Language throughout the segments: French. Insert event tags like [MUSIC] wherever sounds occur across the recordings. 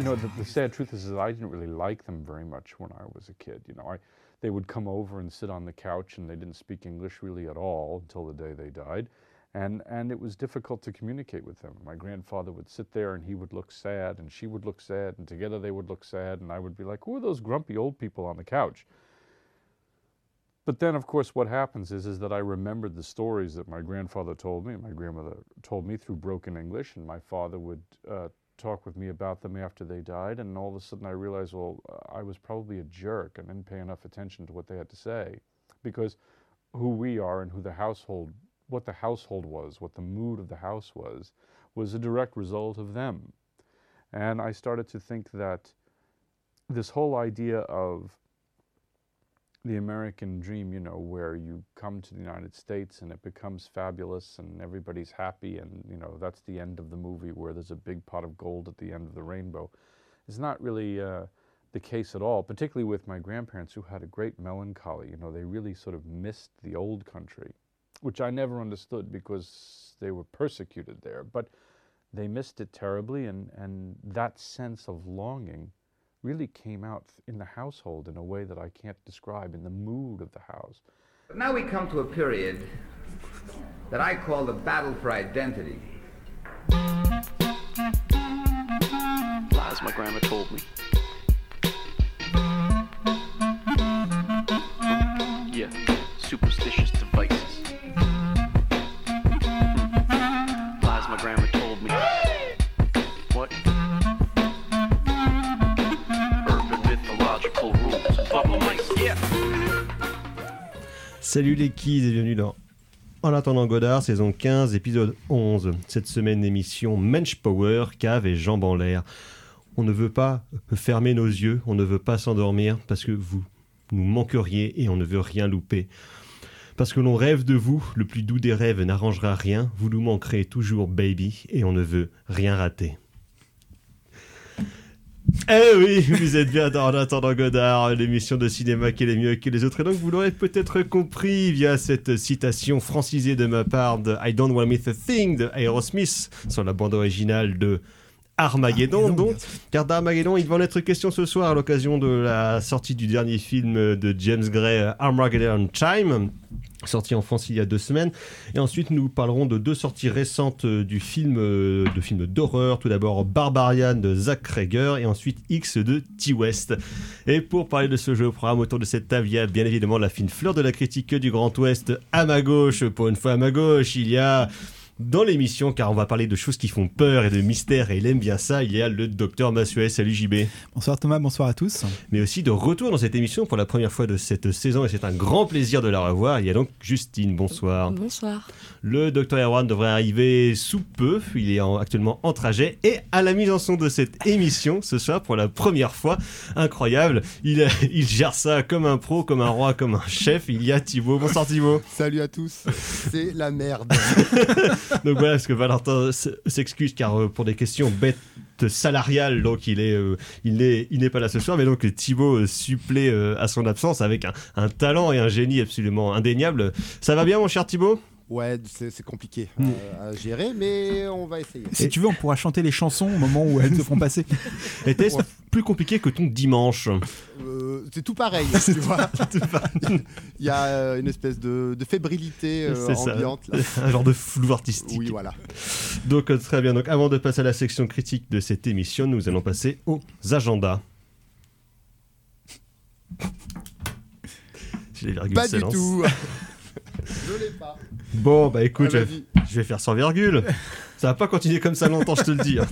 you know, the, the sad truth is that I didn't really like them very much when I was a kid. You know, I, they would come over and sit on the couch and they didn't speak English really at all until the day they died. And, and it was difficult to communicate with them. My grandfather would sit there and he would look sad and she would look sad and together they would look sad and I would be like, who are those grumpy old people on the couch? But then, of course, what happens is, is that I remembered the stories that my grandfather told me, my grandmother told me through broken English, and my father would uh, talk with me about them after they died. And all of a sudden, I realized, well, uh, I was probably a jerk and didn't pay enough attention to what they had to say, because who we are and who the household, what the household was, what the mood of the house was, was a direct result of them. And I started to think that this whole idea of the American dream, you know, where you come to the United States and it becomes fabulous and everybody's happy and, you know, that's the end of the movie where there's a big pot of gold at the end of the rainbow, is not really uh, the case at all, particularly with my grandparents who had a great melancholy. You know, they really sort of missed the old country, which I never understood because they were persecuted there. But they missed it terribly and, and that sense of longing really came out in the household in a way that I can't describe, in the mood of the house. But now we come to a period that I call the battle for identity. Lies my grandma told me. Salut les kids et bienvenue dans En attendant Godard, saison 15, épisode 11. Cette semaine, émission Mensch Power, cave et jambes en l'air. On ne veut pas fermer nos yeux, on ne veut pas s'endormir parce que vous nous manqueriez et on ne veut rien louper. Parce que l'on rêve de vous, le plus doux des rêves n'arrangera rien, vous nous manquerez toujours baby et on ne veut rien rater. Eh oui, [LAUGHS] vous êtes bien dans En attendant Godard, l'émission de cinéma qui est mieux que les autres. Et donc, vous l'aurez peut-être compris via cette citation francisée de ma part de I Don't Want to Miss a Thing de Aerosmith sur la bande originale de Armageddon. Armageddon, donc, car d'Armageddon, il va en être question ce soir à l'occasion de la sortie du dernier film de James Gray, Armageddon Time sorti en France il y a deux semaines. Et ensuite, nous parlerons de deux sorties récentes du film, euh, de films d'horreur. Tout d'abord, Barbarian de Zach Krager et ensuite X de T. West. Et pour parler de ce jeu au programme autour de cette table, il y a bien évidemment la fine fleur de la critique du Grand Ouest à ma gauche. Pour une fois à ma gauche, il y a dans l'émission, car on va parler de choses qui font peur et de mystères, et il aime bien ça, il y a le docteur Massuet. Salut JB Bonsoir Thomas, bonsoir à tous. mais aussi de retour dans cette émission pour la première fois de cette saison et c'est un grand plaisir de la revoir. Il y a donc Justine, bonsoir. Bonsoir. Le docteur Erwan devrait arriver sous peu, il est en- actuellement en trajet et à la mise en son de cette émission ce soir pour la première fois. Incroyable, il, [LAUGHS] il gère ça comme un pro, comme un roi, comme un chef. Il y a Thibaut, bonsoir Thibaut. Salut à tous, c'est la merde. [LAUGHS] [LAUGHS] Donc voilà, parce que Valentin s'excuse car euh, pour des questions bêtes salariales, donc il est, euh, il n'est, pas là ce soir, mais donc Thibaut euh, supplée à son absence avec un, un talent et un génie absolument indéniable. Ça va bien mon cher Thibaut? Ouais, c'est compliqué Mm. euh, à gérer, mais on va essayer. Si tu veux, on pourra chanter les chansons au moment où elles se feront passer. [LAUGHS] Était-ce plus compliqué que ton dimanche? Euh, c'est tout pareil, [LAUGHS] tu vois. Il y a euh, une espèce de, de fébrilité euh, ambiante. Là. [LAUGHS] Un genre de flou artistique. Oui, voilà. Donc très bien. Donc avant de passer à la section critique de cette émission, nous allons passer aux agendas. Pas du tout. Je l'ai pas. Bon, bah écoute, Ah, je, vais faire sans virgule. Ça va pas continuer comme ça longtemps, je te le dis. hein.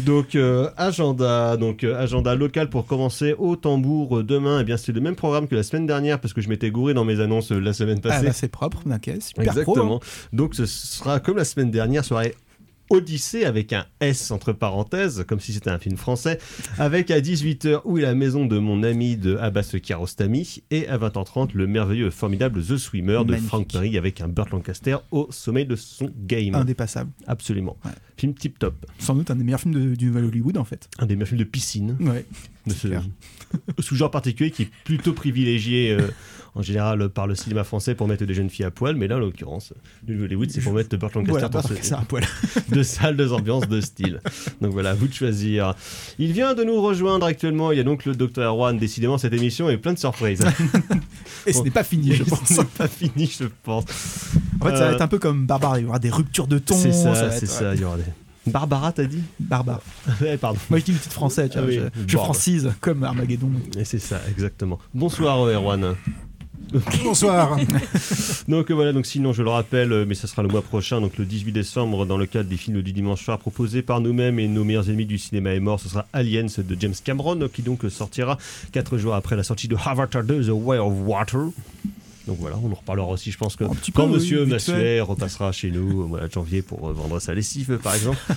Donc euh, agenda, donc euh, agenda local pour commencer au tambour euh, demain. Eh bien c'est le même programme que la semaine dernière parce que je m'étais gouré dans mes annonces euh, la semaine Ah passée. bah c'est propre, ok, super pro, Exactement. hein. Donc ce sera comme la semaine dernière, soirée Odyssée avec un S entre parenthèses, comme si c'était un film français, avec à 18h où est la maison de mon ami de Abbas Kiarostami et à 20h30 le merveilleux formidable The Swimmer de Magnifique. Frank Perry avec un Burt Lancaster au sommet de son game. Indépassable. Absolument. Ouais. Film tip top. Sans doute un des meilleurs films de- du Nouvel Hollywood en fait. Un des meilleurs films de piscine. Ouais. de ce. [LAUGHS] sous-genre particulier qui est plutôt privilégié euh, en général par le cinéma français pour mettre des jeunes filles à poil, mais là en l'occurrence, Hollywood c'est pour mettre Burt Lancaster Voilà, dans ce- un poil. [LAUGHS] de salles, de ambiances, de style. Donc voilà, à vous de choisir. Il vient de nous rejoindre actuellement, il y a donc le Dr. Erwan, décidément cette émission est pleine de surprises. [LAUGHS] Et ce n'est pas fini, je pense. C'est pas fini, je pense. En fait, ça va Euh, être un peu comme Barbare. Il y aura des ruptures de ton. C'est ça, c'est être, ça, il y aura des... Barbara, t'as dit Barbare. [LAUGHS] Ouais, pardon. Moi, je dis le titre français, tu vois, Ah oui, je, francise comme Armageddon. Et c'est ça, exactement. Bonsoir, euh, Erwan. [LAUGHS] Bonsoir. [LAUGHS] Donc euh, voilà, donc sinon je le rappelle, euh, mais ça sera le mois prochain, donc le 18 décembre, dans le cadre des films du dimanche soir proposés par nous-mêmes et nos meilleurs ennemis du cinéma est mort, ce sera Aliens de James Cameron, qui donc sortira 4 jours après la sortie de Avatar 2, The Way of Water. Donc voilà, on en reparlera aussi, je pense que quand peu, oui, Monsieur Massuet repassera chez nous au mois de janvier pour euh, vendre sa lessive par exemple. [LAUGHS]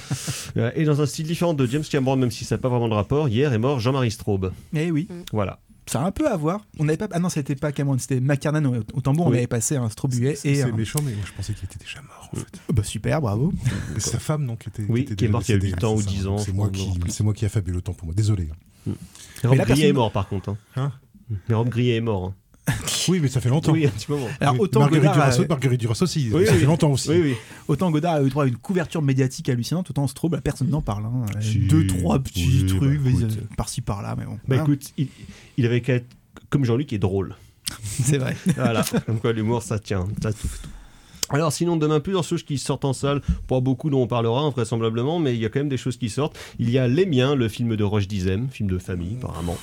Euh, et dans un style différent de James Cameron, même si ça n'a pas vraiment de rapport, hier est mort Jean-Marie Straub. Eh oui, Voilà. ça a un peu à voir. On n'avait pas. Ah non, c'était pas Cameron, c'était McCarnan au, au tambour. On Oui. avait passé un Strobuet et. C'est un- méchant, mais moi je pensais qu'il était déjà mort en fait. Bah, super, bravo. Sa femme donc qui était. Oui, était qui est morte il y a décédée, huit ans c'est ou ça. dix ans, C'est moi qui, c'est moi qui a fabulé le temps pour moi. Désolé. Mais Mais Rob la Grillet est mort par contre. Hein. Hein Mais Rob Grillet est mort. hein. [LAUGHS] Oui, mais ça fait longtemps. Oui, un petit moment. Alors, Oui, autant Marguerite Godard, Duras, a, Marguerite Duras aussi. Oui, ça oui. fait longtemps aussi. Oui, oui. autant Godard a eu droit à une couverture médiatique hallucinante, autant Strobe, bah, personne n'en parle. hein. Si, Deux, trois petits oui, bah, trucs, vas-y, par-ci par-là, mais bon. Bah voilà. écoute, il, il avait qu'à être comme Jean-Luc est drôle. [LAUGHS] c'est vrai. Voilà, comme quoi l'humour ça tient, ça tout. tout. Alors sinon demain plusieurs choses qui sortent en salle, pas beaucoup dont on parlera vraisemblablement, mais il y a quand même des choses qui sortent. Il y a Les Miens, le film de Roche Dizem, film de famille apparemment.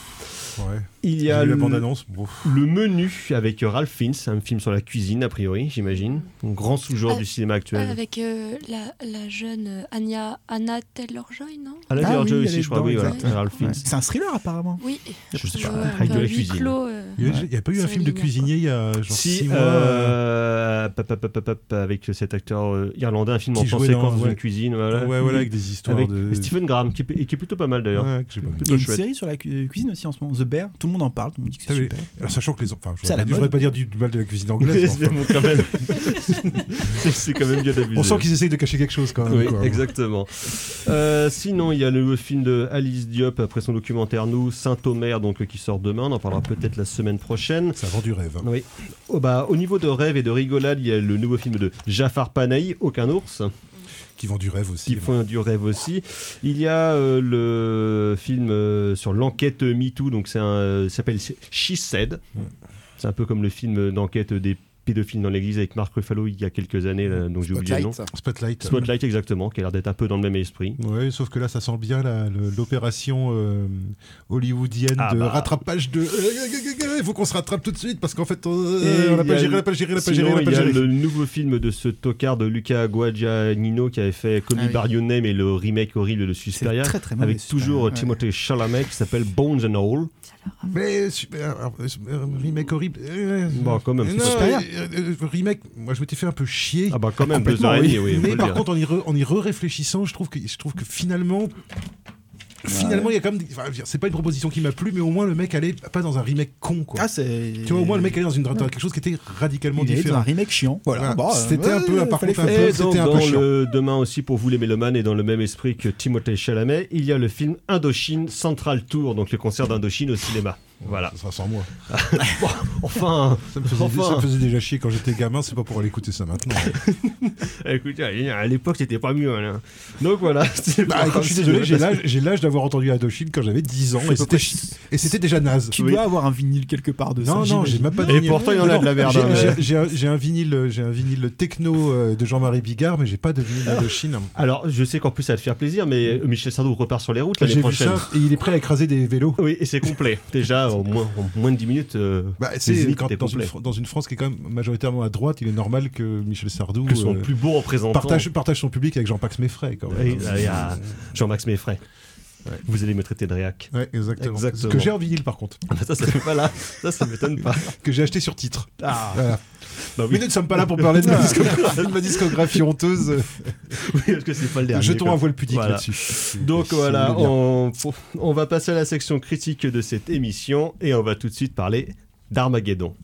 Ouais. Il y a le, menu avec Ralph Fiennes, un film sur la cuisine a priori, j'imagine. Un grand sous-genre Ah, du cinéma actuel. Avec euh, la, la jeune euh, Anya, Anna Taylor-Joy, non? Ah là, Ah oui, elle aussi, je crois, oui, voilà. Ralph Fiennes. Ouais. C'est un thriller apparemment. Oui. Je sais Euh, pas, un avec de la cuisine. clos, euh, Il n'y a, pas eu un film de cuisinier il y a genre Si, six mois. euh, pop, pop, pop, pop, avec cet acteur euh, irlandais, un film Qui en français dans- quand dans ouais. une cuisine, voilà. Ouais, voilà, avec des histoires Avec de. Stephen Graham, qui, est- et qui est plutôt pas mal d'ailleurs. Il y a une série sur la cu- cuisine aussi en ce moment, The Bear. Tout le monde en parle, tout le monde dit que c'est Ah super. Alors, sachant que les. Enfin, je C'est ne mode. pas dire du, du mal de la cuisine anglaise. bon, quand même. C'est- [LAUGHS] c'est quand même bien d'abusé. on sent qu'ils essayent de cacher quelque chose quand même. Oui, quoi. exactement. Euh, sinon, il y a le nouveau film de Alice Diop après son documentaire Nous, Saint-Omer, donc qui sort demain. On en parlera peut-être la semaine prochaine. Ça vend du rêve. hein. Oui. Oh, bah, au niveau de rêve et de rigolade, il y a le nouveau film de Jafar Panahi, Aucun ours, Qui vend du rêve aussi. qui font du rêve aussi. Il y a euh, le film euh, sur l'enquête MeToo, donc c'est un, euh, ça s'appelle She Said. C'est un peu comme le film d'enquête des pédophiles dans l'église avec Marc Ruffalo il y a quelques années, là, donc j'ai oublié le nom. Spotlight. Spotlight. Exactement, qui a l'air d'être un peu dans le même esprit. Ouais, sauf que là, ça sent bien l'opération euh, hollywoodienne Ah de bah. rattrapage de. Il faut qu'on se rattrape tout de suite parce qu'en fait, on n'a pas géré, on n'a pas géré, on n'a pas géré, il y a le nouveau film de ce tocard de Luca Guadagnino qui avait fait Me Ah oui. By Your Name et le remake horrible de Suspiria. très très mauvais. Avec toujours. Timothée Chalamet qui s'appelle Bones and All. Mais super, euh, euh, remake horrible. euh, Bon, quand même, non, remake, moi je m'étais fait un peu chier. Ah bah quand même, deux heures et demie, oui. mais par contre, en y, re- en y re-réfléchissant, je trouve que je trouve que finalement, finalement, il y a quand même, des- enfin, je veux dire, c'est pas une proposition qui m'a plu, mais au moins le mec allait pas dans un remake con, quoi. Ah, c'est. tu vois, au moins le mec allait dans, une, dans quelque chose qui était radicalement Il est dans différent. un remake chiant. Voilà. Voilà. Bon, euh, C'était un peu, ouais, par fallait contre, un faire. peu- Et donc, c'était un peu dans chiant. le demain aussi pour vous les mélomanes et dans le même esprit que Timothée Chalamet, il y a le film Indochine Central Tour, donc le concert d'Indochine au cinéma. Voilà. Ça sera sans moi. [LAUGHS] Enfin, Ça me, faisait, Enfin. ça me faisait déjà chier quand j'étais gamin, c'est pas pour aller écouter ça maintenant. [LAUGHS] écoutez, à l'époque c'était pas mieux. hein. Donc voilà. [LAUGHS] c'est Bah, je suis désolé, j'ai l'âge, d'avoir entendu Indochine quand j'avais 10 ans, et c'était, et déjà naze. Tu Oui. dois avoir un vinyle quelque part de ça. Non, non, j'ai même pas de Et vinyle. pourtant, il y en a Non, de la merde, J'ai, hein, un, vinyle, j'ai un vinyle techno euh, de Jean-Marie Bigard, mais j'ai pas de vinyle Indochine. Alors, je sais qu'en plus ça va te faire plaisir, mais euh, Michel Sardou repart sur les routes l'année prochaine. et il est prêt à écraser des vélos. Oui, et c'est complet. Déjà, en moins, en moins de 10 minutes, euh, Bah, c'est quand, dans, une, dans France qui est quand même majoritairement à droite, il est normal que Michel Sardou que son euh, plus beau représentant. partage, partage son public avec Jean-Pax Meffray. Quand même. Oui, là, il y a Jean-Max Meffray. Vous allez me traiter de réac. Ouais, exactement. Exactement. Ce que j'ai en vinyle par contre, ça, ça fait pas là. Ça, ça m'étonne pas. [LAUGHS] que j'ai acheté sur titre. Ah, Voilà. bah oui. Mais nous ne sommes pas là pour parler de ma discographie, de ma discographie honteuse. oui, parce que c'est pas le dernier. Jetons un voile pudique Voilà. là-dessus. Donc voilà, on va passer à la section critique de cette émission et on va tout de suite parler d'Armageddon.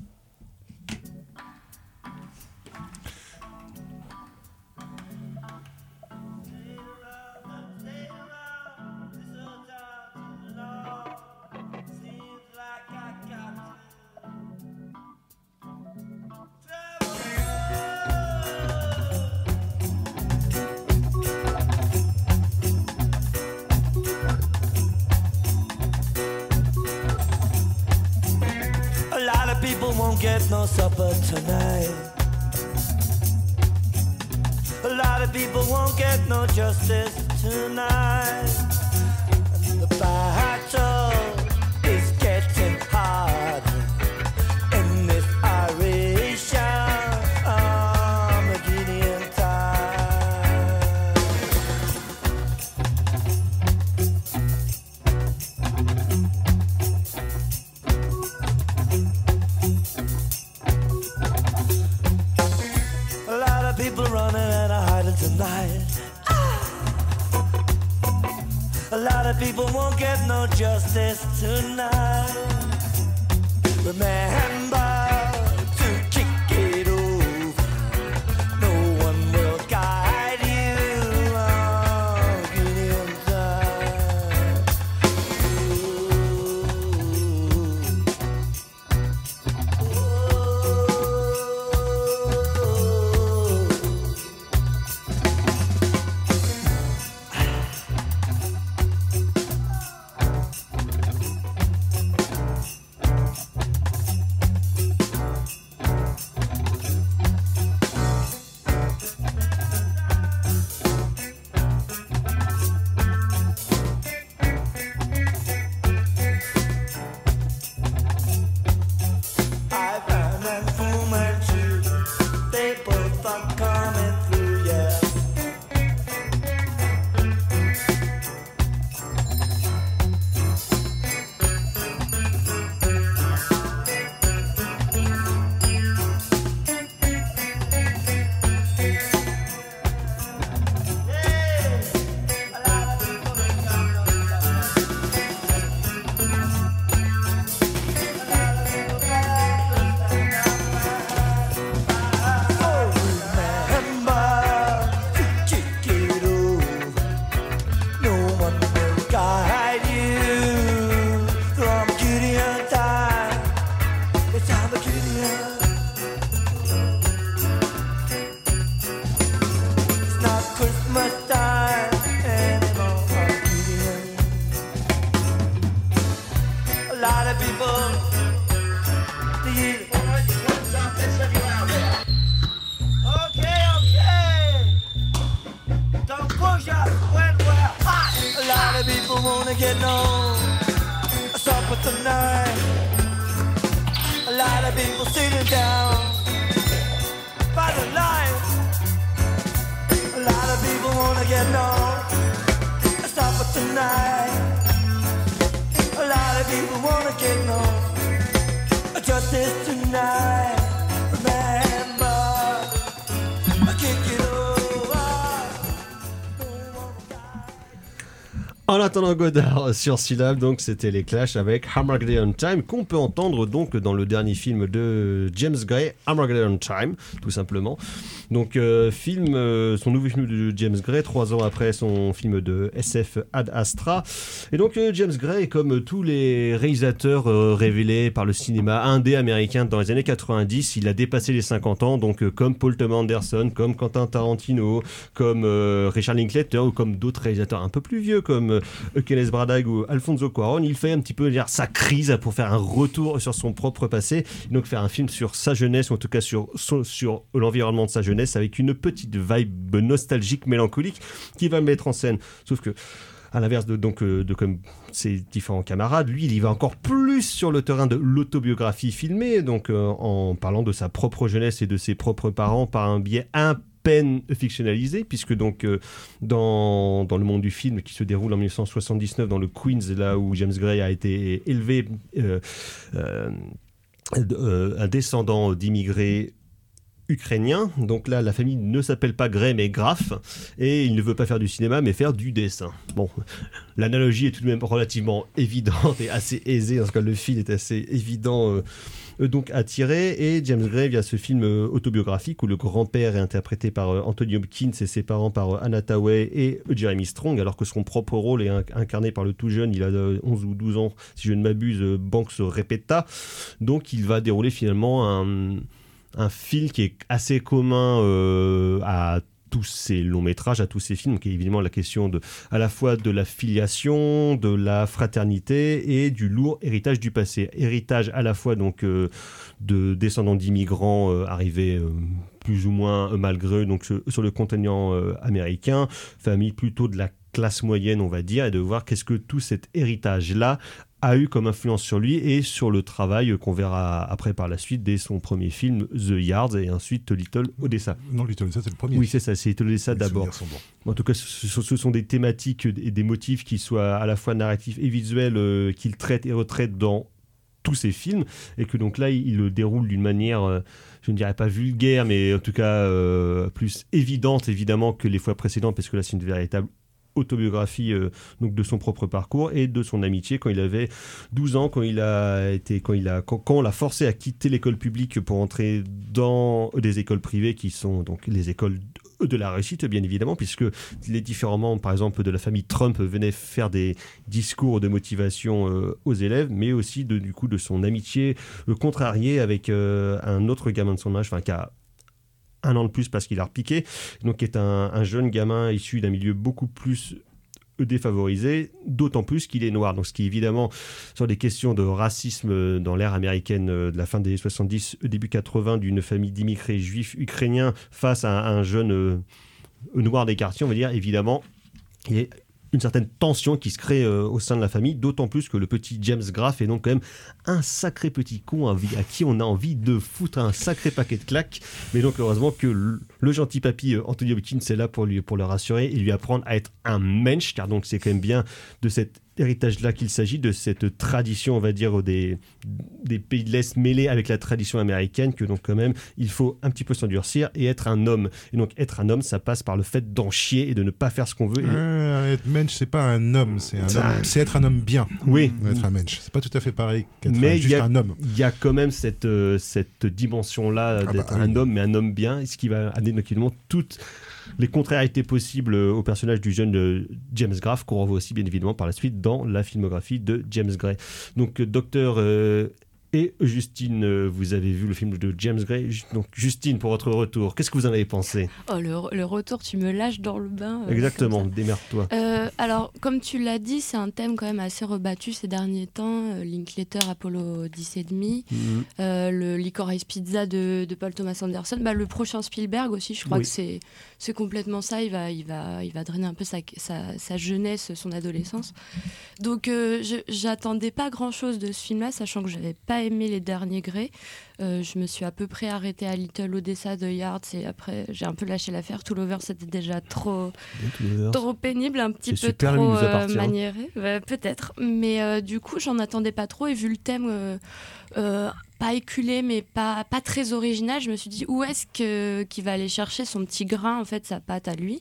Get no supper tonight. A lot of people won't get no justice tonight. And The battle is getting harder Attendant Godard [LAUGHS] sur Syllab, donc c'était les Clash avec Armageddon Time qu'on peut entendre donc dans le dernier film de James Gray, Armageddon Time, tout simplement. Donc euh, film, euh, son nouveau film de James Gray, trois ans après son film de SF Ad Astra. Et donc euh, James Gray, comme tous les réalisateurs révélés par le cinéma indé américain dans les années 90, il a dépassé les 50 ans, donc comme Paul Thomas Anderson, comme Quentin Tarantino, comme Richard Linklater ou comme d'autres réalisateurs un peu plus vieux comme Kenneth Branagh ou Alfonso Cuarón, il fait un petit peu dire sa crise pour faire un retour sur son propre passé, donc faire un film sur sa jeunesse ou en tout cas sur sur l'environnement de sa jeunesse avec une petite vibe nostalgique, mélancolique qui va mettre en scène. Sauf que à l'inverse de euh, ses différents camarades, lui, il va encore plus sur le terrain de l'autobiographie filmée, donc euh, en parlant de sa propre jeunesse et de ses propres parents par un biais un peine fictionnalisé, puisque euh, dans, le monde du film qui se déroule en 1979 dans le Queens, là où James Gray a été élevé, un descendant d'immigrés ukrainiens. Donc là, la famille ne s'appelle pas Gray, mais Graff, et il ne veut pas faire du cinéma, mais faire du dessin. Bon, [LAUGHS] l'analogie est tout de même relativement évidente et assez aisée, tout cas le fil est assez évident. euh, donc tirer et James Gray via ce film euh, autobiographique où le grand-père est interprété par euh, Anthony Hopkins et ses parents par euh, Anna Tawai et Jeremy Strong alors que son propre rôle est inc- incarné par le tout jeune il a euh, 11 ou 12 ans si je ne m'abuse Banks Repeta donc il va dérouler finalement un, un fil qui est assez commun euh, à tous ces longs métrages, à tous ces films, qui est évidemment la question de, à la fois de la filiation, de la fraternité et du lourd héritage du passé. Héritage à la fois donc euh, de descendants d'immigrants euh, arrivés plus ou moins malgré eux donc sur, le continent américain, famille plutôt de la classe moyenne on va dire, et de voir qu'est-ce que tout cet héritage là a eu comme influence sur lui et sur le travail qu'on verra après par la suite dès son premier film The Yards et ensuite Little Odessa. Non, Little Odessa, c'est le premier. Oui, c'est ça, c'est Little Odessa d'abord. En tout cas, ce, sont des thématiques et des motifs qui soient à la fois narratifs et visuels euh, qu'il traite et retraite dans tous ses films et que donc là il, il le déroule d'une manière euh, je ne dirais pas vulgaire mais en tout cas euh, plus évidente évidemment que les fois précédentes parce que là c'est une véritable autobiographie euh, de son propre parcours et de son amitié quand il avait 12 ans quand il a été quand il a quand, on l'a forcé à quitter l'école publique pour entrer dans des écoles privées qui sont donc les écoles de- la réussite bien évidemment puisque les différents membres par exemple de la famille Trump venaient faire des discours de motivation euh, aux élèves mais aussi de, du coup de son amitié euh, contrariée avec un autre gamin de son âge enfin qui a un an de plus parce qu'il a repiqué donc est un, un jeune gamin issu d'un milieu beaucoup plus défavorisé, d'autant plus qu'il est noir. Donc, ce qui évidemment sur des questions de racisme euh, dans l'ère américaine euh, de la fin des années 70, euh, début 80, d'une famille d'immigrés juifs ukrainiens face à un jeune euh, noir des quartiers, on va dire, évidemment, il a une certaine tension qui se crée euh, au sein de la famille, d'autant plus que le petit James Graff est donc quand même un sacré petit con à, à qui on a envie de foutre un sacré paquet de claques. Mais donc heureusement que le, gentil papy euh, Anthony Hopkins est là pour lui pour le rassurer et lui apprendre à être un mensch, car donc c'est quand même bien de cet héritage-là qu'il s'agit, de cette tradition, on va dire, des, des pays de l'Est mêlés avec la tradition américaine, que donc quand même il faut un petit peu s'endurcir et être un homme. Et donc être un homme, ça passe par le fait d'en chier et de ne pas faire ce qu'on veut. Et- Euh, être mensch, c'est pas un homme, c'est un Ça- homme- c'est être un homme bien. Oui. Être un mensch, c'est pas tout à fait pareil qu'être mais un- juste a, un homme. il y a quand même cette, euh, cette dimension-là Ah d'être bah, un oui. homme, mais un homme bien, ce qui va amener donc évidemment toutes les contrariétés possibles euh, au personnage du jeune euh, James Graff, qu'on revoit aussi bien évidemment par la suite dans la filmographie de James Gray. Donc, euh, docteur et Justine, euh, vous avez vu le film de James Gray. Donc, Justine, pour votre retour, qu'est-ce que vous en avez pensé? Oh, le, le retour, tu me lâches dans le bain. euh, Exactement, démerde-toi. Euh, alors, comme tu l'as dit, c'est un thème quand même assez rebattu ces derniers temps. Linklater, Apollo 10 et demi, Mhm. euh, le Licorice Pizza de, de Paul Thomas Anderson, bah, le prochain Spielberg aussi. Je crois Oui. que c'est complètement ça. Il va il va il va drainer un peu sa, sa, sa jeunesse, son adolescence. Donc, j'attendais pas grand chose de ce film-là, sachant que j'avais pas aimé les derniers Grey. Euh, je me suis à peu près arrêtée à Little Odessa de Yards et après j'ai un peu lâché l'affaire. Tout l'over c'était déjà trop trop pénible, un petit peu trop euh, maniéré, peut-être. Mais euh, du coup, j'en attendais pas trop et vu le thème euh, pas éculé, mais pas pas très original, je me suis dit où est-ce qu'il va aller chercher son petit grain, en fait, sa patte à lui?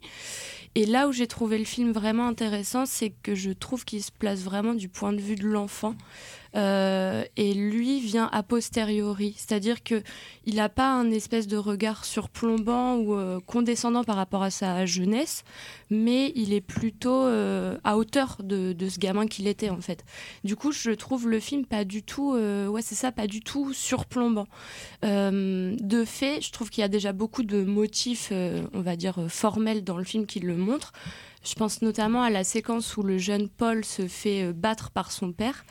Et là où j'ai trouvé le film vraiment intéressant, c'est que je trouve qu'il se place vraiment du point de vue de l'enfant. Euh, et lui vient a posteriori, c'est-à-dire que il n'a pas un espèce de regard surplombant ou euh, condescendant par rapport à sa jeunesse, mais il est plutôt euh, à hauteur de, de ce gamin qu'il était en fait. Du coup, je trouve le film pas du tout, ouais c'est ça, pas du tout surplombant. De fait, je trouve qu'il y a déjà beaucoup de motifs, on va dire formels dans le film qui le montrent. Je pense notamment à la séquence où le jeune Paul se fait euh, battre par son père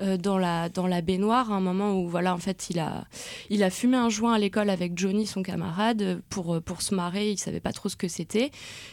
euh, dans la dans la baignoire, à un moment où voilà en fait il a il a fumé un joint à l'école avec Johnny son camarade pour euh, pour se marrer, il savait pas trop ce que c'était.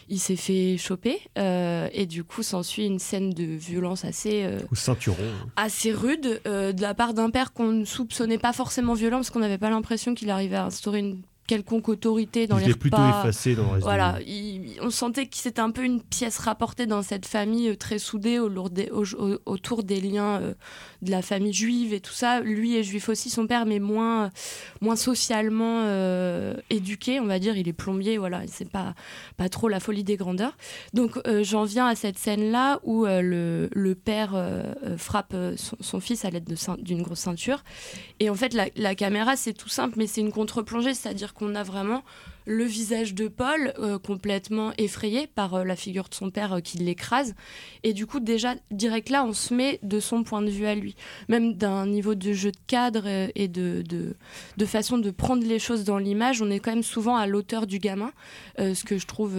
Il s'est fait choper euh, et du coup s'ensuit une scène de violence assez euh, Au ceinturon. assez rude de la part d'un père qu'on ne soupçonnait pas forcément violent parce qu'on n'avait pas l'impression qu'il arrivait à instaurer une quelconque autorité dans il les est plutôt repas. effacé dans le reste Voilà, il- on sentait que c'était un peu une pièce rapportée dans cette famille euh, très soudée au lourd des- au- au- autour des liens euh, de la famille juive et tout ça. Lui est juif aussi, son père, mais moins, moins socialement euh, éduqué, on va dire. Il est plombier, voilà, c'est pas, pas trop la folie des grandeurs. Donc euh, j'en viens à cette scène-là où le, le père frappe son, son fils à l'aide d'une grosse ceinture. Et en fait, la, la caméra, c'est tout simple, mais c'est une contre-plongée, c'est-à-dire qu'on a vraiment le visage de Paul euh, complètement effrayé par euh, la figure de son père euh, qui l'écrase. Et du coup, déjà, direct là, on se met de son point de vue à lui. Même d'un niveau de jeu de cadre et de, de, de façon de prendre les choses dans l'image, on est quand même souvent à l'auteur du gamin, ce que je trouve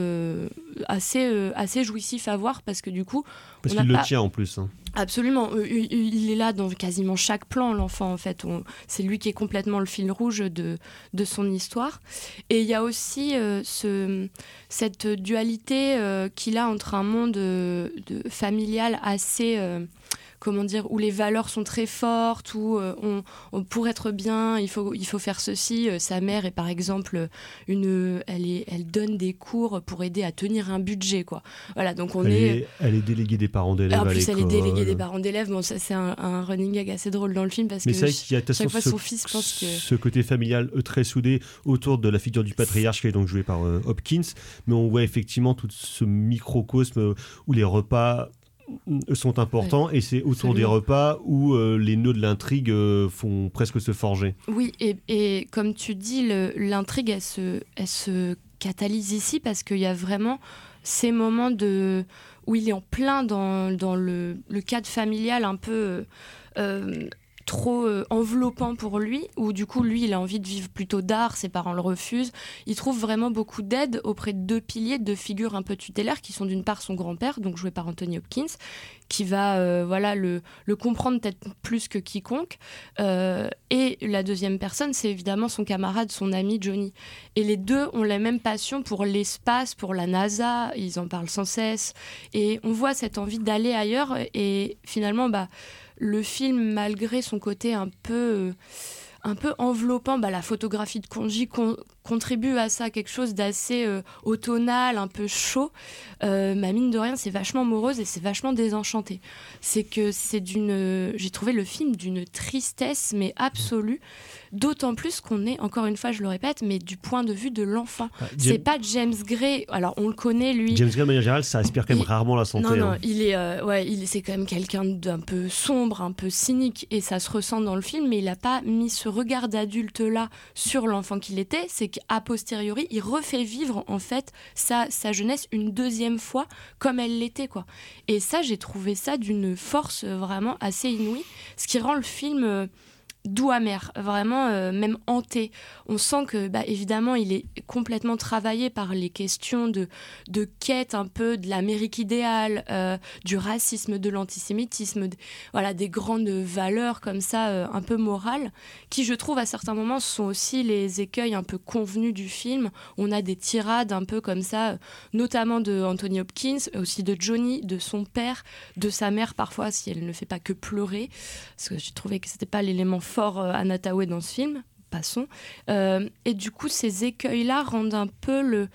assez, euh, assez jouissif à voir parce que du coup, Parce qu'il le pas- tient en plus. hein. Absolument, Euh, il est là dans quasiment chaque plan, l'enfant en fait. C'est lui qui est complètement le fil rouge de, de son histoire. Et il y a aussi euh, ce, cette dualité euh, qu'il a entre un monde euh, de, familial assez... Comment dire, où les valeurs sont très fortes, où euh, on, on- pour être bien, il faut, il faut faire ceci. Euh, sa mère est par exemple une, elle, est, elle donne des cours pour aider à tenir un budget, quoi. Voilà, donc on Elle est, est, elle est déléguée des parents d'élèves en à plus, elle est déléguée des parents d'élèves. Bon, ça, c'est un, un running gag assez drôle dans le film parce Mais que c'est vrai y a chaque façon fois, ce, son fils pense que. ce côté familial euh, très soudé autour de la figure du patriarche qui est donc joué par euh, Hopkins, mais on voit effectivement tout ce microcosme où les repas sont importants et c'est autour des repas où euh, les nœuds de l'intrigue euh, font presque se forger. Oui, et, et comme tu dis, l'intrigue, elle se, elle se catalyse ici parce qu'il y a vraiment ces moments de, où il est en plein dans, dans le, le cadre familial un peu euh, euh, trop euh, enveloppant pour lui, où du coup, lui, il a envie de vivre plutôt d'art, ses parents le refusent. Il trouve vraiment beaucoup d'aide auprès de deux piliers, de figures un peu tutélaires, qui sont d'une part son grand-père, donc joué par Anthony Hopkins, qui va euh, voilà, le, le comprendre peut-être plus que quiconque. Euh, et la deuxième personne, c'est évidemment son camarade, son ami Johnny. Et les deux ont la même passion pour l'espace, pour la NASA, ils en parlent sans cesse. Et on voit cette envie d'aller ailleurs. Et finalement, bah, le film, malgré son côté un peu, un peu enveloppant, bah, la photographie de Konji contribue à ça, quelque chose d'assez euh, automnal, un peu chaud. Euh, ma mine de rien, c'est vachement morose et c'est vachement désenchanté. C'est que c'est d'une. euh, J'ai trouvé le film d'une tristesse, mais absolue. D'autant plus qu'on est, encore une fois, je le répète, mais du point de vue de l'enfant. C'est James, pas James Gray. Alors, on le connaît, lui. James Gray, de manière générale, ça aspire quand même Il- rarement la santé. Non, non, hein. il est, euh, ouais, il, c'est quand même quelqu'un d'un peu sombre, un peu cynique, et ça se ressent dans le film, mais il n'a pas mis ce regard d'adulte-là sur l'enfant qu'il était, c'est qu'à posteriori, il refait vivre, en fait, sa, sa jeunesse une deuxième fois, comme elle l'était, quoi. Et ça, j'ai trouvé ça d'une force euh, vraiment assez inouïe, ce qui rend le film... doux amer, vraiment euh, même hanté. On sent que, bah, évidemment, il est complètement travaillé par les questions de, de quête un peu de l'Amérique idéale, euh, du racisme, de l'antisémitisme, voilà, des grandes valeurs comme ça, euh, un peu morales, qui, je trouve, à certains moments, sont aussi les écueils un peu convenus du film. On a des tirades un peu comme ça, notamment de Anthony Hopkins, aussi de Johnny, de son père, de sa mère parfois, si elle ne fait pas que pleurer, parce que j'ai trouvé que c'était pas l'élément fort euh, Anna dans ce film. Passons. Euh, et du coup, ces écueils-là rendent un peu le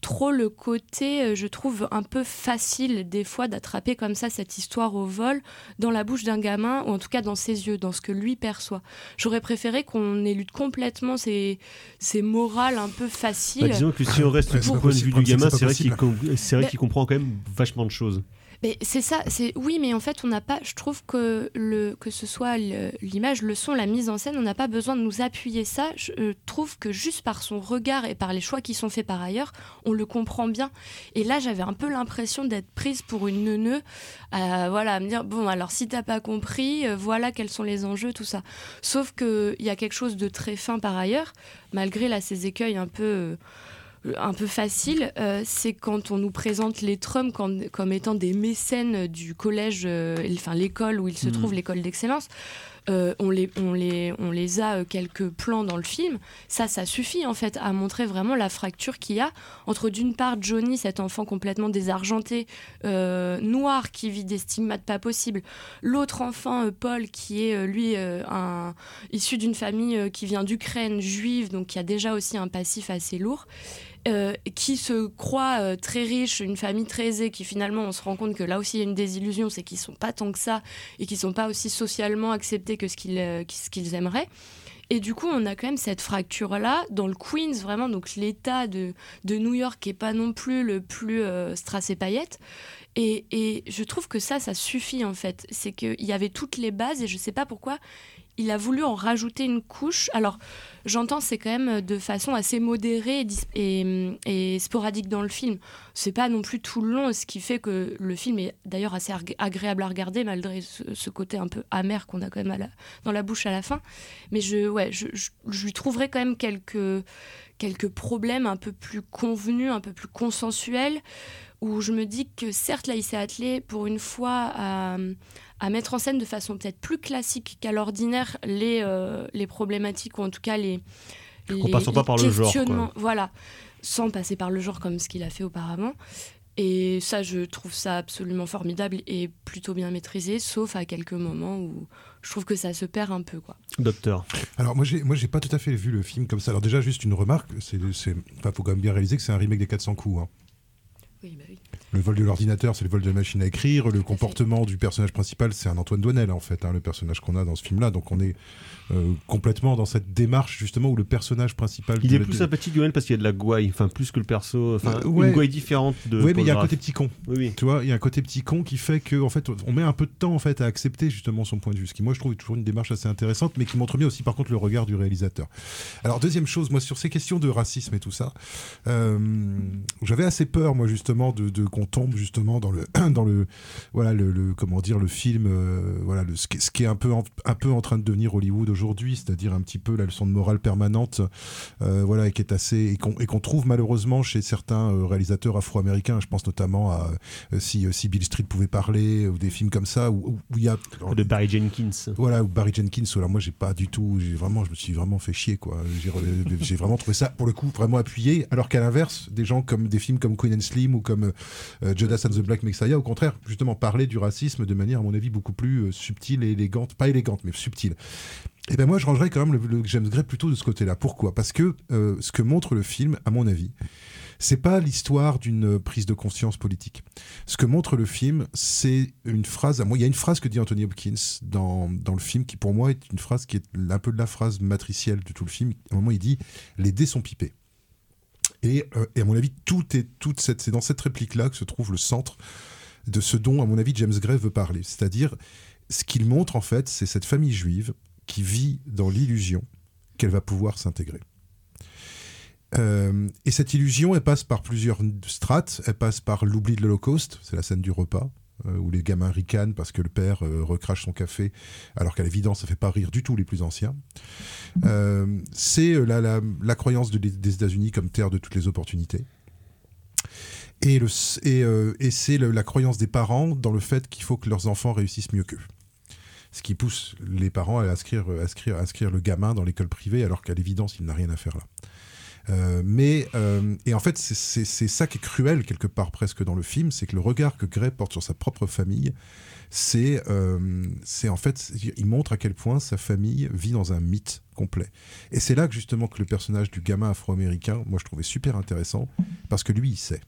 trop le côté, euh, je trouve, un peu facile des fois d'attraper comme ça cette histoire au vol dans la bouche d'un gamin, ou en tout cas dans ses yeux, dans ce que lui perçoit. J'aurais préféré qu'on élude complètement ces, ces morales un peu Bah, faciles. disons que si on reste du point de vue du gamin, c'est vrai com- qu'il comprend quand même vachement de choses. Mais c'est ça, c'est oui, mais en fait, on n'a pas. Je trouve que le que ce soit l'image, le son, la mise en scène, on n'a pas besoin de nous appuyer ça. Je euh, trouve que juste par son regard et par les choix qui sont faits par ailleurs, on le comprend bien. Et là, j'avais un peu l'impression d'être prise pour une neuneu, à, voilà, me dire bon, alors si t'as pas compris, euh, voilà quels sont les enjeux, tout ça. Sauf que il y a quelque chose de très fin par ailleurs, malgré là ces écueils un peu. Euh, un peu facile, euh, c'est quand on nous présente les Trump comme, comme étant des mécènes du collège, euh, enfin l'école où il se Mhm. trouve, l'école d'excellence. Euh, on, les, on, les, on les a quelques plans dans le film. Ça, ça suffit en fait à montrer vraiment la fracture qu'il y a entre d'une part Johnny, cet enfant complètement désargenté, noir, qui vit des stigmates pas possibles, l'autre enfant, Paul, qui est lui un, issu d'une famille qui vient d'Ukraine, juive, donc qui a déjà aussi un passif assez lourd. Euh, qui se croit euh, très riche, une famille très aisée, qui finalement on se rend compte que là aussi il y a une désillusion, c'est qu'ils sont pas tant que ça et qu'ils sont pas aussi socialement acceptés que ce qu'ils euh, aimeraient. Et du coup, on a quand même cette fracture-là dans le Queens, vraiment, donc l'État de, de New York qui est pas non plus le plus euh, strass et paillettes. Et, et je trouve que ça, ça suffit en fait. C'est qu'il y avait toutes les bases et je sais pas pourquoi il a voulu en rajouter une couche. Alors, j'entends, c'est quand même de façon assez modérée et, dis- et, sporadique dans le film. C'est pas non plus tout le long, ce qui fait que le film est d'ailleurs assez agréable à regarder, malgré ce, côté un peu amer qu'on a quand même dans la bouche à la fin. Mais je, ouais, je lui trouverais quand même quelques, quelques problèmes un peu plus convenus, un peu plus consensuels, où je me dis que certes, là, il s'est attelé pour une fois à, à mettre en scène de façon peut-être plus classique qu'à l'ordinaire les, euh, les problématiques, ou en tout cas les. En les- passant pas par le genre, quoi. Voilà, sans passer par le genre comme ce qu'il a fait auparavant. Et ça, je trouve ça absolument formidable et plutôt bien maîtrisé, sauf à quelques moments où je trouve que ça se perd un peu. Quoi. Docteur. Alors moi j'ai moi j'ai pas tout à fait vu le film comme ça. Alors déjà juste une remarque, c'est c'est faut quand même bien réaliser que c'est un remake des 400 coups. hein. Oui, bah oui. Le vol de l'ordinateur, c'est le vol de la machine à écrire. Le comportement du personnage principal, c'est un Antoine Douanel, en fait, hein, le personnage qu'on a dans ce film-là. Donc on est euh, complètement dans cette démarche, justement, où le personnage principal. Il est plus sympathique Duel parce qu'il y a de la gouaille, enfin plus que le perso, enfin Euh, ouais. une gouaille différente de. Oui, mais il y a un côté petit con. Oui, oui. Tu vois, il y a un côté petit con qui fait que, en fait, on met un peu de temps en fait à accepter justement son point de vue. Ce qui, moi, je trouve est toujours une démarche assez intéressante, mais qui montre bien aussi, par contre, le regard du réalisateur. Alors, deuxième chose, moi, sur ces questions de racisme et tout ça, euh, j'avais assez peur, moi, justement, de, de- qu'on tombe justement dans le, [CLEARS THROAT] dans le, voilà, le, le- comment dire, le film, euh, voilà, le, ce, qui, ce qui est un peu, en, un peu en train de devenir Hollywood aujourd'hui, c'est-à-dire un petit peu la leçon de morale permanente, euh, voilà, et qui est assez, et qu'on trouve malheureusement chez certains euh, réalisateurs afro-américains. Je pense notamment à euh, si, si Bill Street pouvait parler ou des films comme ça où il y a De Barry Jenkins. voilà ou Barry Jenkins. Alors moi j'ai pas du tout, j'ai vraiment, je me suis vraiment fait chier quoi. [LAUGHS] J'ai vraiment trouvé ça pour le coup vraiment appuyé. Alors qu'à l'inverse, des gens comme des films comme Queen and Slim ou comme euh, Judas and the Black Messiah, au contraire, justement parlaient du racisme de manière à mon avis beaucoup plus subtile et élégante, pas élégante mais subtile. Et ben moi je rangerais quand même le, James Gray plutôt de ce côté-là. Pourquoi? Parce que euh, ce que montre le film, à mon avis, c'est pas l'histoire d'une prise de conscience politique. Ce que montre le film, c'est une phrase. Moi, il y a une phrase que dit Anthony Hopkins dans, dans le film qui, pour moi, est une phrase qui est un peu de la phrase matricielle de tout le film. À un moment, il dit Les dés sont pipés. Et, euh, et à mon avis, tout est toute cette, c'est dans cette réplique-là que se trouve le centre de ce dont, à mon avis, James Gray veut parler. C'est-à-dire, ce qu'il montre, en fait, c'est cette famille juive qui vit dans l'illusion qu'elle va pouvoir s'intégrer. Euh, et cette illusion, elle passe par plusieurs strates. Elle passe par l'oubli de l'Holocauste, c'est la scène du repas, euh, où les gamins ricanent parce que le père euh, recrache son café, alors qu'à l'évidence, ça fait pas rire du tout les plus anciens. C'est la, croyance de- des États-Unis comme terre de toutes les opportunités. Et, c'est la croyance des parents dans le fait qu'il faut que leurs enfants réussissent mieux qu'eux. Ce qui pousse les parents à inscrire, à inscrire, inscrire le gamin dans l'école privée alors qu'à l'évidence, il n'a rien à faire là. Euh, mais euh, et en fait, c'est- ça qui est cruel quelque part presque dans le film, c'est que le regard que Gray porte sur sa propre famille, c'est euh, en fait, il montre à quel point sa famille vit dans un mythe complet. Et c'est là que justement que le personnage du gamin afro-américain, moi je trouvais super intéressant parce que lui il sait,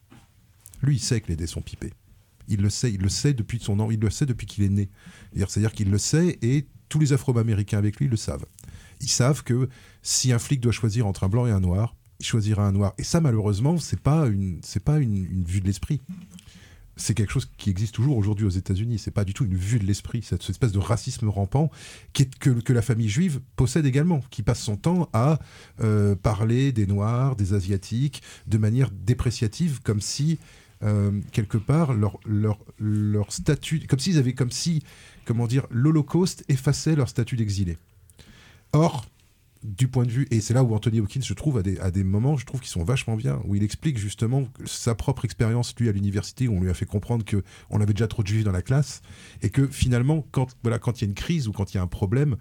lui il sait que les dés sont pipés. Il le sait, il le sait depuis son an, il le sait depuis qu'il est né. C'est-à-dire- qu'il le sait et tous les Afro-Américains avec lui le savent. Ils savent que si un flic doit choisir entre un blanc et un noir, il choisira un noir. Et ça, malheureusement, c'est pas une, pas une, vue de l'esprit. C'est quelque chose qui existe toujours aujourd'hui aux États-Unis. C'est pas du tout une vue de l'esprit, cette espèce de racisme rampant que la famille juive possède également, qui passe son temps à euh, parler des noirs, des asiatiques, de manière dépréciative, comme si euh, quelque part leur, leur, leur statut, comme s'ils avaient, comme si, comment dire, l'Holocauste effaçait leur statut d'exilé. Or, du point de vue, et c'est là où Anthony Hopkins, je trouve, à des, à des moments, je trouve qu'ils sont vachement bien, où il explique justement sa propre expérience, lui, à l'université, où on lui a fait comprendre que on avait déjà trop de juifs dans la classe, et que finalement, quand voilà, quand il y a une crise ou quand il y a un problème,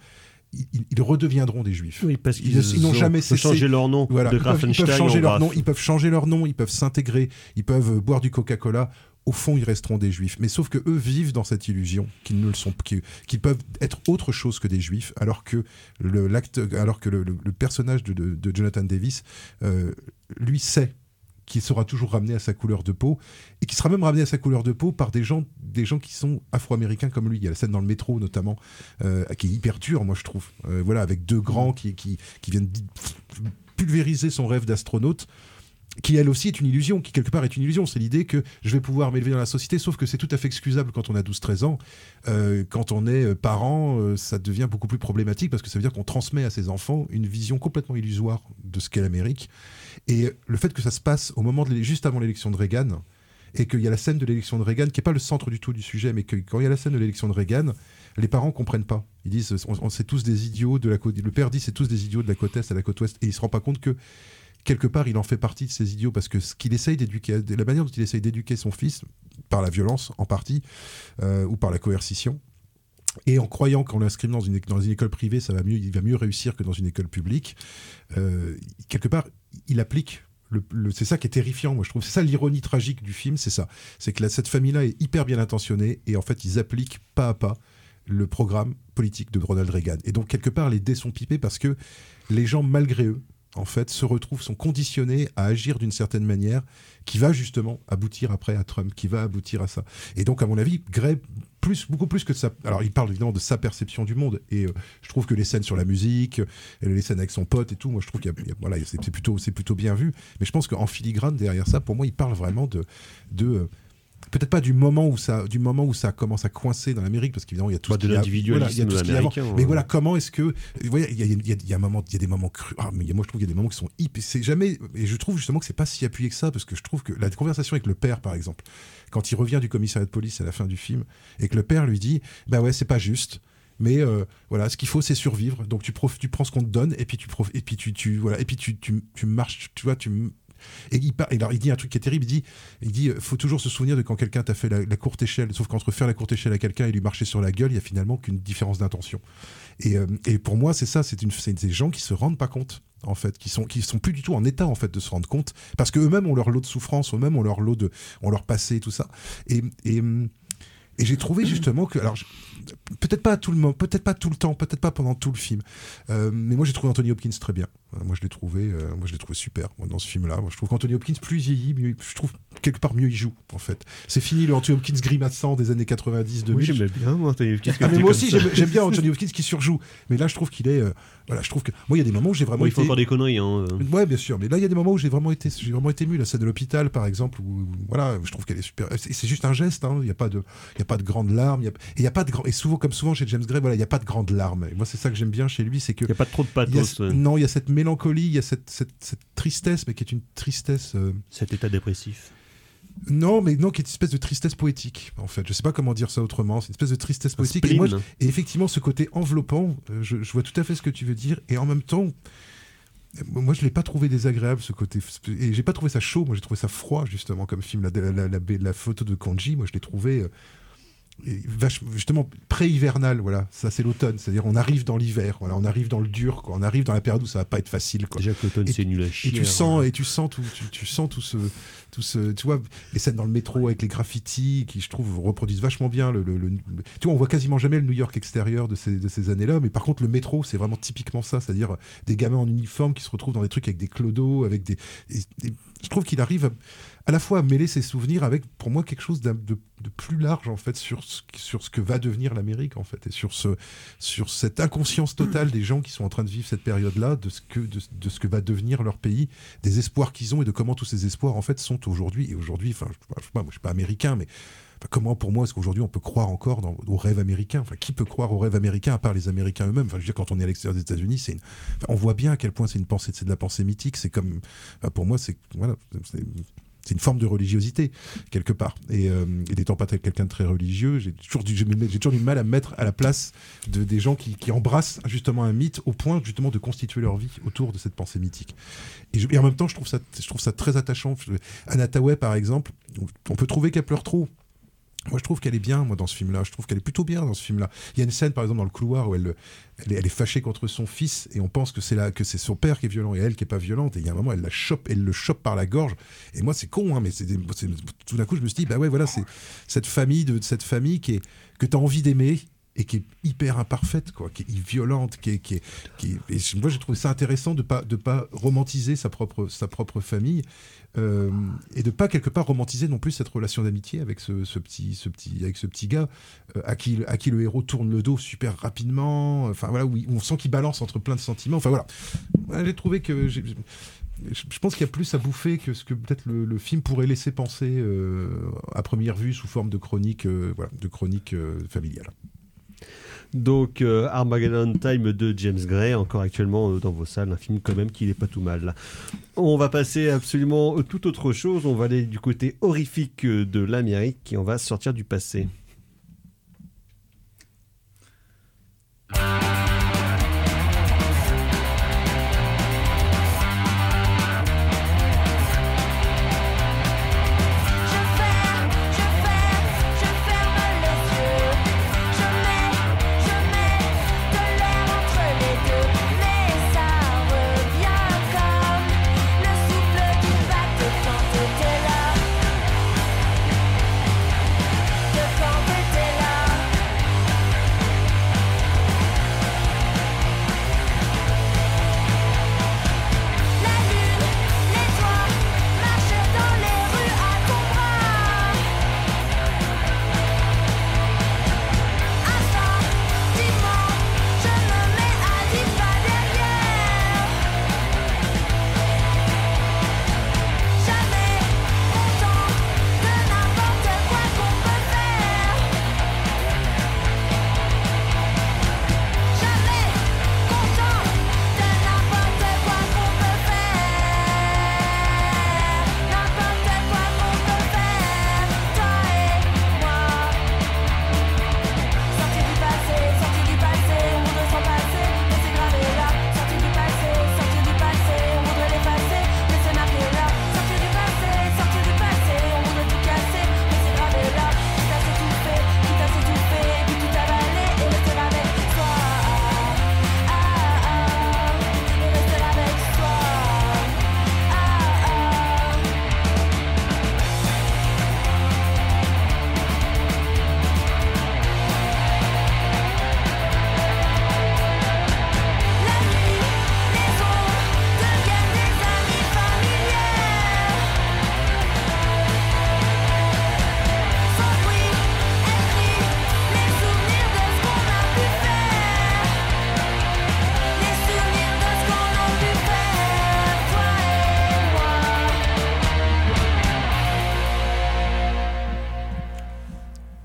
ils, redeviendront des juifs. Oui, parce Ils- qu'ils ils n'ont ont- jamais peuvent cessé- changer leur nom Voilà, de ils peuvent, ils peuvent Grafenstein changer leur nom, ils peuvent changer leur nom, ils peuvent s'intégrer, ils peuvent boire du Coca-Cola. Au fond, ils resteront des juifs. Mais sauf que eux vivent dans cette illusion qu'ils ne le sont, qu'ils qu'ils peuvent être autre chose que des juifs, alors que le, l'acte, alors que le, le- le personnage de, de- de Jonathan Davis, euh, lui sait qu'il sera toujours ramené à sa couleur de peau et qui sera même ramené à sa couleur de peau par des gens, des gens qui sont afro-américains comme lui. Il y a la scène dans le métro notamment euh, qui est hyper dure, moi je trouve. Euh, voilà, avec deux grands qui, qui, qui viennent pulvériser son rêve d'astronaute. Qui elle aussi est une illusion, qui quelque part est une illusion. C'est l'idée que je vais pouvoir m'élever dans la société, sauf que c'est tout à fait excusable quand on a 12-13 ans. Euh, quand on est euh, parent, euh, ça devient beaucoup plus problématique parce que ça veut dire qu'on transmet à ses enfants une vision complètement illusoire de ce qu'est l'Amérique. Et le fait que ça se passe au moment juste avant l'élection de Reagan, et qu'il y a la scène de l'élection de Reagan, qui n'est pas le centre du tout du sujet, mais que quand il y a la scène de l'élection de Reagan, les parents comprennent pas. Ils disent, on, on- c'est tous des idiots de la côte. Le père dit, c'est tous des idiots de la côte est à la côte ouest, et il se rend pas compte que quelque part, il en fait partie de ces idiots parce que ce qu'il essaye d'éduquer, la manière dont il essaye d'éduquer son fils, par la violence en partie, euh, ou par la coercition, et en croyant qu'en l'inscrivant dans une, dans une école privée, ça va mieux, il va mieux réussir que dans une école publique, euh, quelque part, il applique. C'est ça qui est terrifiant, moi je trouve. C'est ça l'ironie tragique du film, c'est ça. C'est que cette famille-là est hyper bien intentionnée et en fait ils appliquent pas à pas le programme politique de Ronald Reagan. Et donc quelque part les dés sont pipés parce que les gens malgré eux, en fait, se retrouvent, sont conditionnés à agir d'une certaine manière qui va justement aboutir après à Trump, qui va aboutir à ça. Et donc, à mon avis, Gray, plus, beaucoup plus que de sa... Alors, il parle évidemment de sa perception du monde, et euh, je trouve que les scènes sur la musique, euh, les scènes avec son pote et tout, moi, je trouve qu'il voilà, c'est plutôt, plutôt bien vu, mais je pense qu'en filigrane, derrière ça, pour moi, il parle vraiment de... de euh, Peut-être pas du moment où ça, du moment où ça commence à coincer dans l'Amérique, parce qu'évidemment il y a tout Bah, ce de l'individualisme voilà, Mais ouais. voilà, comment est-ce que, voyez, il y a, il y a- il y a un moment, il y a des moments crus. Ah, mais moi je trouve qu'il y a des moments qui sont hyper. C'est jamais. Et je trouve justement que c'est pas si appuyé que ça, parce que je trouve que la conversation avec le père, par exemple, quand il revient du commissariat de police à la fin du film, et que le père lui dit, bah ouais, c'est pas juste. Mais euh, voilà, ce qu'il faut, c'est survivre. Donc tu, prof- tu prends ce qu'on te donne, et puis tu prof- et puis tu, tu voilà, et puis tu, tu, tu marches, tu vois, tu et il, par- et alors, il dit un truc qui est terrible. Il dit, il dit, faut toujours se souvenir de quand quelqu'un t'a fait la, courte échelle. Sauf qu'entre faire la courte échelle à quelqu'un et lui marcher sur la gueule, il y a finalement qu'une différence d'intention. Et, euh, et pour moi, c'est ça. C'est une, des gens qui se rendent pas compte en fait, qui sont qui sont plus du tout en état en fait de se rendre compte, parce que eux-mêmes ont leur lot de souffrance, eux-mêmes ont leur lot de, ont leur passé, tout ça. Et, et, et j'ai trouvé justement que, alors, peut-être pas tout le peut-être pas tout le temps, peut-être pas pendant tout le film, euh, mais moi j'ai trouvé Anthony Hopkins très bien. Euh, Moi je l'ai trouvé, euh, moi je l'ai trouvé super moi, dans ce film-là. Moi, je trouve qu'Anthony Hopkins plus il vieillit, mieux, je trouve quelque part mieux il joue en fait. C'est fini le Anthony Hopkins grimaçant des années 90 2000. Oui, j'aimais bien, moi, Anthony Hopkins, Ah, mais moi aussi j'aime bien Anthony Hopkins qui surjoue, mais là je trouve qu'il est, euh, voilà, je trouve que moi il y a des moments où j'ai vraiment Bon, il faut été- encore des conneries. Hein. euh. Ouais, bien sûr, mais là il y a des moments où j'ai vraiment été, j'ai vraiment été ému. La scène de l'hôpital, par exemple, où, voilà, je trouve qu'elle est super. C'est juste un geste, hein. Il n'y a pas de, il y a pas de grandes larmes. y a- Et il y a pas de grand. Et souvent, comme souvent chez James Gray, voilà, il n'y a pas de grandes larmes. Et moi, c'est ça que j'aime bien chez lui, c'est que Il n'y a pas trop de y a- pathos. ouais. non, il y a cette mélancolie, il y a cette, cette, cette tristesse, mais qui est une tristesse. euh, Cet état dépressif. Non, mais non, qui est une espèce de tristesse poétique, en fait. Je sais pas comment dire ça autrement. C'est une espèce de tristesse poétique. Et, moi, spleen. je- et effectivement, ce côté enveloppant, euh, je, je vois tout à fait ce que tu veux dire. Et en même temps, euh, moi, je l'ai pas trouvé désagréable, ce côté. Et j'ai pas trouvé ça chaud. Moi, j'ai trouvé ça froid, justement, comme film. La, la- la photo de Kanji, moi, je l'ai trouvé. Et justement pré-hivernal voilà ça c'est l'automne c'est-à-dire on arrive dans l'hiver voilà on arrive dans le dur quoi. on arrive dans la période où ça va pas être facile quoi. Déjà que l'automne, Et- c'est nul à Et chier. tu sens, et tu sens tout, tu, tu sens tout ce, tout ce, tu vois, les scènes dans le métro avec les graffitis qui, je trouve, reproduisent vachement bien le, le- le- tu vois, on voit quasiment jamais le New York extérieur de ces, de ces années-là, mais par contre, le métro, c'est vraiment typiquement ça, c'est-à-dire des gamins en uniforme qui se retrouvent dans des trucs avec des clodos, avec des, et- et je trouve qu'il arrive à, à la fois à mêler ses souvenirs avec, pour moi, quelque chose de, de plus large, en fait, sur ce, sur ce que va devenir l'Amérique, en fait, et sur ce, sur cette inconscience totale des gens qui sont en train de vivre cette période-là, de ce que, de, de ce que va devenir leur pays, des espoirs qu'ils ont et de comment tous ces espoirs en fait sont aujourd'hui. Et aujourd'hui, enfin, je, je suis pas américain, mais comment pour moi est-ce qu'aujourd'hui on peut croire encore dans, au rêve américain? Enfin, qui peut croire au rêve américain à part les Américains eux-mêmes? Enfin, je veux dire, quand on est à l'extérieur des États-Unis, c'est une- on voit bien à quel point c'est une pensée, c'est de la pensée mythique. C'est comme, enfin, pour moi, c'est- c'est une forme de religiosité quelque part. Et, euh, n'étant pas quelqu'un de très religieux, j'ai toujours, du- du mal à me mettre à la place de, des gens qui, embrassent justement un mythe au point justement de constituer leur vie autour de cette pensée mythique. Et, en même temps, je trouve ça, je trouve ça très attachant. Tawai, par exemple, on peut trouver qu'elle pleure trop. Moi, je trouve qu'elle est bien, moi, dans ce film-là. Je trouve qu'elle est plutôt bien dans ce film-là. Il y a une scène, par exemple, dans le couloir où elle, elle, est, fâchée contre son fils et on pense que c'est là que c'est son père qui est violent et elle qui est pas violente. Et il y a un moment, elle la chope, elle le chope par la gorge. Et moi, c'est con, hein, mais c'est, tout d'un coup, je me suis dit, bah ouais, voilà, c'est cette famille de cette famille qui que tu as envie d'aimer et qui est hyper imparfaite, quoi, qui est violente, qui est, qui est, moi j'ai trouvé ça intéressant de pas de pas romantiser sa propre sa propre famille euh, et de pas quelque part romantiser non plus cette relation d'amitié avec ce, ce petit ce petit avec ce petit gars euh, à qui à qui le héros tourne le dos super rapidement, enfin voilà où, on sent qu'il balance entre plein de sentiments, enfin voilà, j'ai trouvé que je, pense qu'il y a plus à bouffer que ce que peut-être le, film pourrait laisser penser euh, à première vue sous forme de chronique, voilà, de chronique familiale. Donc euh, Armageddon Time de James Gray, encore actuellement euh, dans vos salles, un film quand même qui n'est pas tout mal. On va passer absolument euh, toute autre chose, on va aller du côté horrifique de l'Amérique et on va sortir du passé.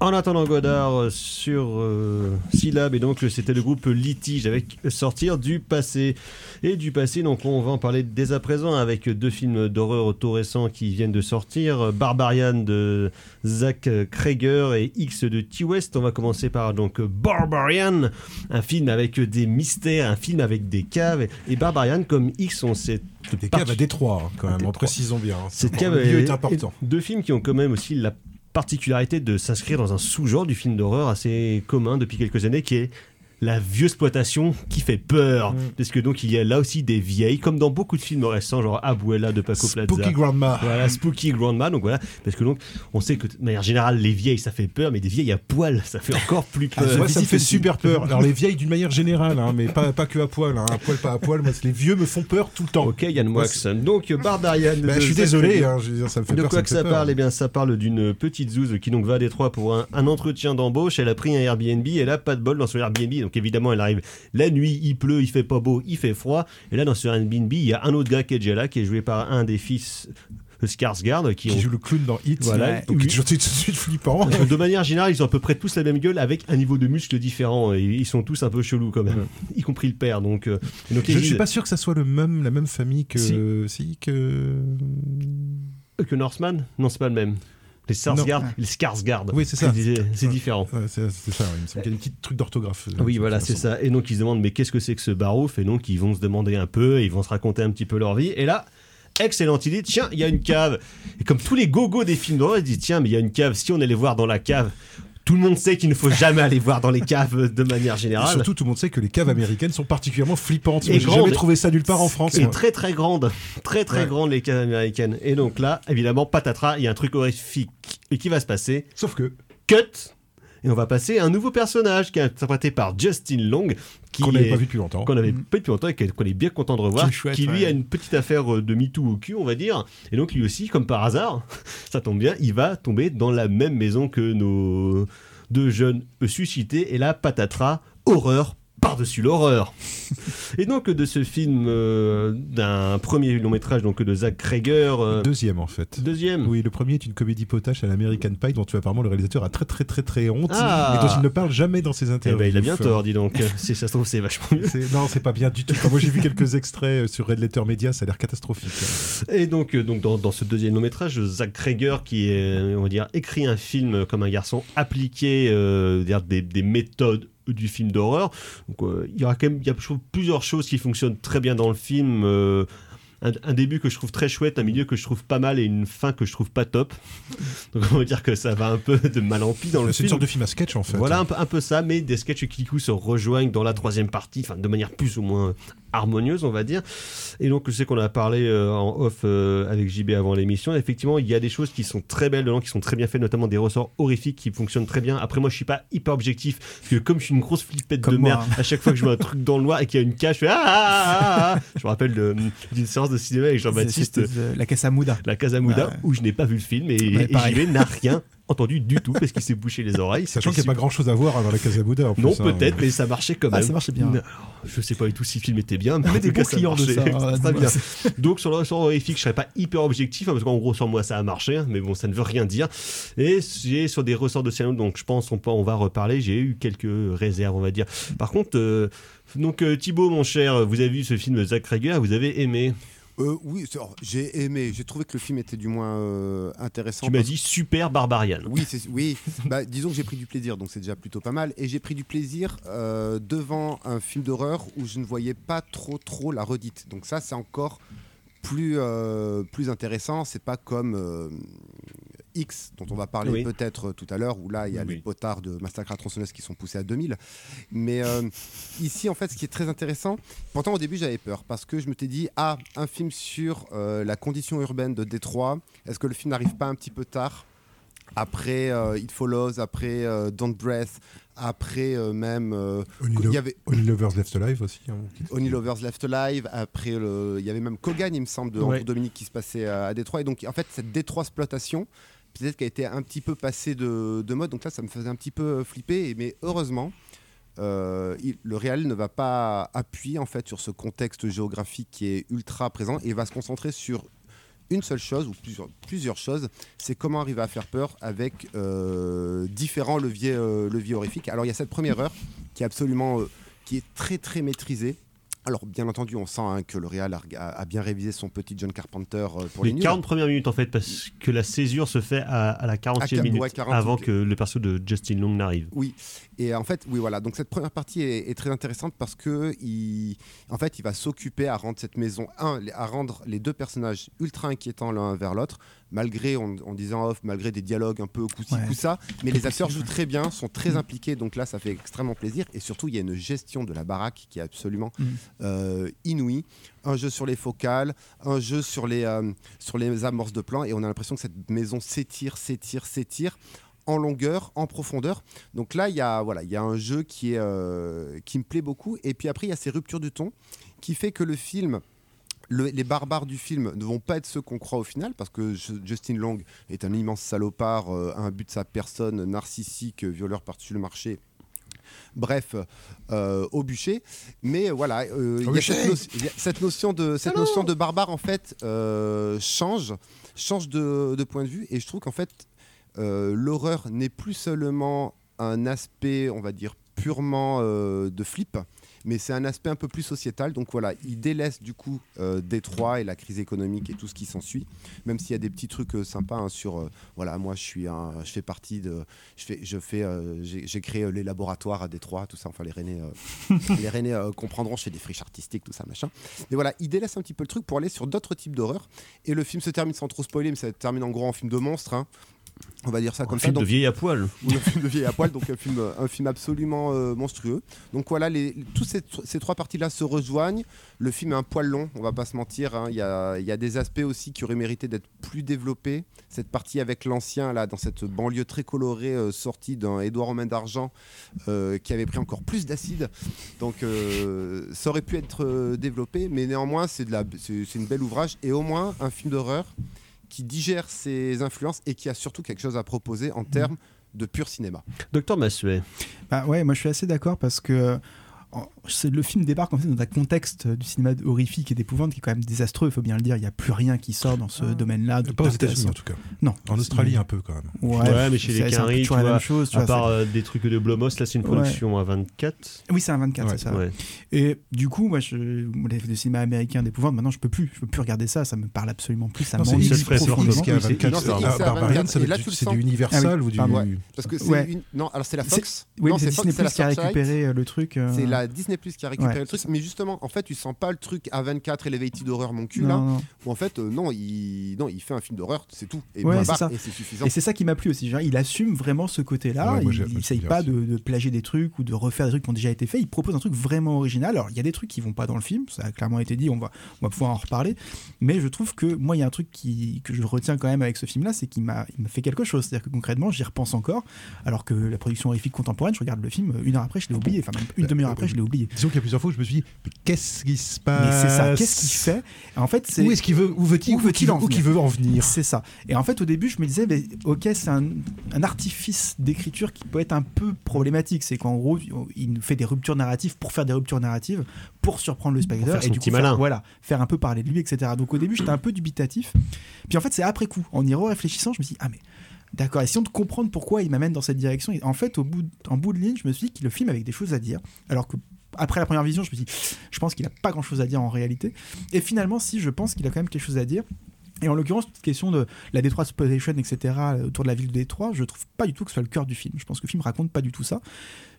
En attendant Godard euh, sur euh, Syllab et donc c'était le groupe Litige avec Sortir du passé et du passé donc on va en parler dès à présent avec deux films d'horreur tout récents qui viennent de sortir Barbarian de Zach Krager et X de T West on va commencer par donc Barbarian un film avec des mystères un film avec des caves et Barbarian comme X on sait Des caves à Détroit, hein, quand même, en précisons bien. hein. cette cave lieu est, est important. est- deux films qui ont quand même aussi la particularité de s'inscrire dans un sous-genre du film d'horreur assez commun depuis quelques années qui est la vieux exploitation qui fait peur. Mm. Parce que donc il y a là aussi des vieilles, comme dans beaucoup de films récents, genre Abuela de Paco Plaza. Spooky Grandma. Voilà, Spooky Grandma, donc voilà, parce que donc on sait que de manière générale les vieilles ça fait peur, mais des vieilles à poil ça fait encore plus Ah, peur. moi, ça me fait super peur. Alors les vieilles d'une manière générale, hein, mais pas, pas que à poil. Hein. À poil, pas à poil. Moi, les vieux me font peur tout le temps. Ok Yann Wax. Donc Barbarian. Bah, de je suis désolé, hein, je veux dire, ça me fait De peur. quoi me que ça peur. parle? Eh bien, ça parle d'une petite zouze qui donc va à Détroit pour un, un entretien d'embauche. Elle a pris un Airbnb, elle a pas de bol dans son Airbnb. Donc évidemment, elle arrive la nuit, il pleut, il fait pas beau, il fait froid. Et là, dans ce Airbnb, il y a un autre gars qui est déjà là, qui est joué par un des fils de Skarsgård, qui, Qui ont- joue le clown dans Hit. Voilà. Donc, Oui. tout de suite flippant. [LAUGHS] de manière générale, ils ont à peu près tous la même gueule avec un niveau de muscle différent. Et ils sont tous un peu chelous quand même, y compris le père. Donc, euh, donc Je ne suis pas sûr que ça soit le même, la même famille que. Si. Si, que. que Northman? Non, c'est pas le même. Les Skarsgård, Non. les Skarsgård. Oui, c'est ça. C'est différent. C'est ça, ouais, il me y a des petits trucs d'orthographe. euh, Oui, voilà, c'est ça. Et donc ils se demandent mais qu'est-ce que c'est que ce barouf? Et donc ils vont se demander un peu, et ils vont se raconter un petit peu leur vie. Et là, excellente idée, tiens, il y a une cave. Et comme tous les gogos des films d'horreur, ils disent tiens, mais il y a une cave, si on allait voir dans la cave, tout le monde sait qu'il ne faut jamais aller voir dans les caves de manière Et générale. surtout, tout le monde sait que les caves américaines sont particulièrement flippantes. J'ai jamais trouvé ça nulle part en France. Et moi. très très grande, très très Ouais. grande les caves américaines. Et donc là, évidemment, patatras, il y a un truc horrifique et qui va se passer. Sauf que. Cut Et on va passer à un nouveau personnage qui est interprété par Justin Long. Qu'on n'avait pas vu depuis longtemps. qu'on avait Mm. pas depuis longtemps et qu'on est bien content de revoir, chouette, qui lui ouais. a une petite affaire euh, de MeToo au cul, on va dire. Et donc lui aussi, comme par hasard, [LAUGHS] ça tombe bien, il va tomber dans la même maison que nos deux jeunes suscités. Et là, patatras, horreur par-dessus l'horreur. [LAUGHS] Et donc de ce film, euh, d'un premier long métrage donc de Zach Krager, euh, Deuxième en fait. deuxième. Oui, le premier est une comédie potache à l'American Pie dont tu apparemment le réalisateur a très très très très honte Ah. et dont il ne parle jamais dans ses Eh interviews. ben, il a bien tort, dis donc. [LAUGHS] ça se trouve, c'est vachement mieux. Non, c'est pas bien du tout. Enfin, moi j'ai vu quelques extraits euh, sur Red Letter Media, ça a l'air catastrophique. Et donc, euh, donc dans, dans ce deuxième long métrage, Zach Krager, qui est, on va dire, écrit un film comme un garçon appliqué des, des méthodes du film d'horreur. Donc, euh, il y aura quand même il y a trouve, plusieurs choses qui fonctionnent très bien dans le film. euh, un, un début que je trouve très chouette, un milieu que je trouve pas mal et une fin que je trouve pas top. [LAUGHS] Donc on va dire que ça va un peu de mal en pis dans le C'est une film. sorte de film à sketch en fait. Voilà un peu, un peu ça, mais des sketchs qui du coup se rejoignent dans la troisième partie, enfin de manière plus ou moins harmonieuse, on va dire. Et donc je sais qu'on a parlé euh, en off euh, avec JB avant l'émission. Effectivement, il y a des choses qui sont très belles dedans, qui sont très bien faites, notamment des ressorts horrifiques qui fonctionnent très bien. Après moi, je suis pas hyper objectif, parce que comme je suis une grosse flippette Comme de merde, hein. à chaque fois que je vois un truc dans le noir et qu'il y a une cage, je fais ah, ah, ah, ah, ah. Je me rappelle d'une séance de cinéma avec Jean-Baptiste. La Casamouda. La Casamouda, Ouais. où je n'ai pas vu le film et, Ouais, et. JB n'a rien entendu du tout parce qu'il s'est bouché les oreilles. Sachant qu'il n'y a pas grand chose à voir dans la Casamouda. en non, plus, hein. peut-être, mais ça marchait quand Ah, même. ça marchait bien. Je sais pas du tout si le film était bien, mais des bons clients de ça, hein, bien. Donc sur le ressort horrifique, je serais pas hyper objectif, hein, parce qu'en gros sur moi ça a marché, mais bon ça ne veut rien dire. Et j'ai sur des ressorts de scénario, donc je pense on, peut- on va reparler. J'ai eu quelques réserves, on va dire. Par contre, euh, donc euh, Thibaut, mon cher, vous avez vu ce film de Zach Krager, vous avez aimé. Euh, oui, alors, j'ai aimé. J'ai trouvé que le film était du moins euh, intéressant. Tu m'as parce- dit super barbarian. Oui, oui. [LAUGHS] Bah, disons que j'ai pris du plaisir, donc c'est déjà plutôt pas mal. Et j'ai pris du plaisir euh, devant un film d'horreur où je ne voyais pas trop trop la redite. Donc ça, c'est encore plus plus intéressant. C'est pas comme X dont on va parler Oui. peut-être tout à l'heure, où là il y a Oui. les potards de Massacre à tronçonneuse qui sont poussés à 2000. Mais euh, ici, en fait, ce qui est très intéressant, pourtant au début j'avais peur parce que je me t'ai dit ah un film sur euh, la condition urbaine de Détroit. Est-ce que le film n'arrive pas un petit peu tard? après euh, It Follows, après euh, Don't Breath, après euh, même euh, Only, il Lo- y avait Only Lovers Left Alive aussi. hein. Only Lovers Left Alive, après le, il y avait même Kogan, il me semble, de Ouais. Andrew Dominique qui se passait à, à Détroit. Et donc en fait cette Détroit exploitation, peut-être qu'elle été un petit peu passée de, de mode. Donc là ça me faisait un petit peu flipper. Mais heureusement. euh, le réel ne va pas appuyer en fait sur ce contexte géographique qui est ultra présent et va se concentrer sur une seule chose ou plusieurs, choses, c'est comment arriver à faire peur avec euh, différents leviers, euh, leviers horrifiques. Alors il y a cette première heure qui est absolument, qui est très très maîtrisée. Alors bien entendu, on sent hein, que le Real a, bien révisé son petit John Carpenter euh, pour les, Les nuls. 40 premières minutes en fait, parce que la césure se fait à, à la 40e À quar- minute, ouais, 40, avant que le perso de Justin Long n'arrive. Oui, et en fait, oui, voilà. Donc cette première partie est, est très intéressante parce que il, en fait, il va s'occuper à rendre cette maison, un, à rendre les deux personnages ultra inquiétants l'un vers l'autre, malgré, on, on disait en off, malgré des dialogues un peu coup-ci, Ouais. coup-ça. Mais les acteurs jouent très bien, sont très Mm. impliqués, donc là, ça fait extrêmement plaisir. Et surtout, il y a une gestion de la baraque qui est absolument Mm. euh, inouïe. Un jeu sur les focales, un jeu sur les, euh, sur les amorces de plan, et on a l'impression que cette maison s'étire, s'étire, s'étire en longueur, en profondeur. Donc là, il y a voilà, il y a un jeu qui est euh, qui me plaît beaucoup. Et puis après, il y a ces ruptures du ton qui fait que le film le- les barbares du film ne vont pas être ceux qu'on croit au final, parce que Ju- Justin Long est un immense salopard, euh, un but de sa personne, narcissique, violeur par-dessus le marché. Bref, euh, au bûcher. Mais voilà, euh, il y a bûcher cette, notion- il y a cette notion de cette notion de barbare en fait euh, change, change de, de point de vue, et je trouve qu'en fait l'horreur n'est plus seulement un aspect, on va dire purement de flip, mais c'est un aspect un peu plus sociétal. Donc voilà, il délaisse du coup euh, Détroit et la crise économique et tout ce qui s'ensuit, même s'il y a des petits trucs euh, sympas hein, sur. euh, voilà, moi je suis je fais partie de, je fais, je fais, euh, j'ai créé les laboratoires à Détroit, tout ça. Enfin les Rennais, [LAUGHS] les Rennais comprendront. Je fais des friches artistiques, tout ça, machin. Mais voilà, il délaisse un petit peu le truc pour aller sur d'autres types d'horreur. Et le film se termine sans trop spoiler, mais ça termine en gros en film de monstre. hein. On va dire ça Un comme ça. film de vieille à poil. [LAUGHS] un film de vieille à poil, donc un film, un film absolument euh, monstrueux. Donc voilà, les, toutes ces, ces trois parties-là se rejoignent. Le film est un poil long, on va pas se mentir. hein. Il y, a, il y a des aspects aussi qui auraient mérité d'être plus développés. Cette partie avec l'ancien, là, dans cette banlieue très colorée, euh, sortie d'un Édouard Romain d'Argent, euh, qui avait pris encore plus d'acide. Donc ça aurait pu être développé, mais néanmoins, c'est de la- c'est c'est une belle ouvrage. Et au moins, un film d'horreur qui digère ses influences et qui a surtout quelque chose à proposer en termes de pur cinéma. Docteur Massuet. Bah ouais, moi je suis assez d'accord parce que le film débarque en fait dans un contexte du cinéma horrifique et d'épouvante qui est quand même désastreux, il faut bien le dire. Il n'y a plus rien qui sort dans ce domaine-là. de Pas aux États-Unis en tout cas. Non. En Australie un peu quand même. Ouais, Ouais, mais chez les Canaries, tu toujours la vois, même chose. tu à vois, part euh, des trucs de Blomos, là c'est une Ouais. production à 24. Oui, c'est un 24, Ouais. c'est ça. Ouais. Et du coup, moi, je, les, le cinéma américain d'épouvante, maintenant, je peux plus. Je peux plus regarder ça. Ça me parle absolument plus. Ça m'ennuie profondément. c'est 24. X, c'est Ah, X à Barbarian, 24, ça et doit là, être tu du- Universal Ah ou du. Ouais. Parce que c'est Ouais. Non, alors c'est la Fox. Oui, c'est Disney Plus qui a récupéré euh, le truc. euh, C'est la Disney Plus qui a récupéré Ouais, le truc, mais justement, en fait, tu sens pas le truc A24 Elevated Horror mon cul non, là, non. où en fait, euh, non, il, non, il fait un film d'horreur, c'est tout, et Ouais, c'est ça. et c'est suffisant. Et c'est ça qui m'a plu aussi. Genre, il assume vraiment ce côté-là. Ouais, il j'ai- moi, essaye j'aime pas de, de plagier des trucs ou de refaire des trucs qui ont déjà été faits. Il propose un truc vraiment original. Alors, il y a des trucs qui vont pas dans le film. Ça a clairement été dit. On va, on va pouvoir en reparler. Mais je trouve que moi, il y a un truc qui, que je retiens quand même avec ce film-là, c'est qu'il m'a, il m'a fait quelque chose. C'est-à-dire que concrètement, j'y repense encore. Alors que la production horrifique contemporaine, je regarde le film une heure après, je l'ai oublié. Enfin, même une demi-heure après, je oublié. Disons qu'il y a plusieurs fois où je me suis dit, mais qu'est-ce qui se passe Mais c'est ça. Qu'est-ce qu'il fait? En fait, c'est Où est-ce qu'il veut, où veut-il, Où où veut-il en qu'il veut en venir? C'est ça. Et en fait, au début, je me disais, mais, ok, c'est un, un artifice d'écriture qui peut être un peu problématique. C'est qu'en gros, il nous fait des ruptures narratives pour faire des ruptures narratives, pour surprendre le son et du petit coup, faire, voilà, faire un peu parler de lui, etc. Donc au début, j'étais un peu dubitatif. Puis en fait, c'est après coup, en y réfléchissant, je me suis dit, ah mais. D'accord, essayons de comprendre pourquoi il m'amène dans cette direction. En fait, en bout de ligne, je me suis dit que le film avait des choses à dire. Alors que après la première vision, je me suis dit, je pense qu'il n'a pas grand chose à dire en réalité. Et finalement, si, je pense qu'il a quand même quelque chose à dire. Et en l'occurrence, cette question de la Detroit Exploitation, etc., autour de la ville de Détroit, je trouve pas du tout que ce soit le cœur du film. Je pense que le film raconte pas du tout ça.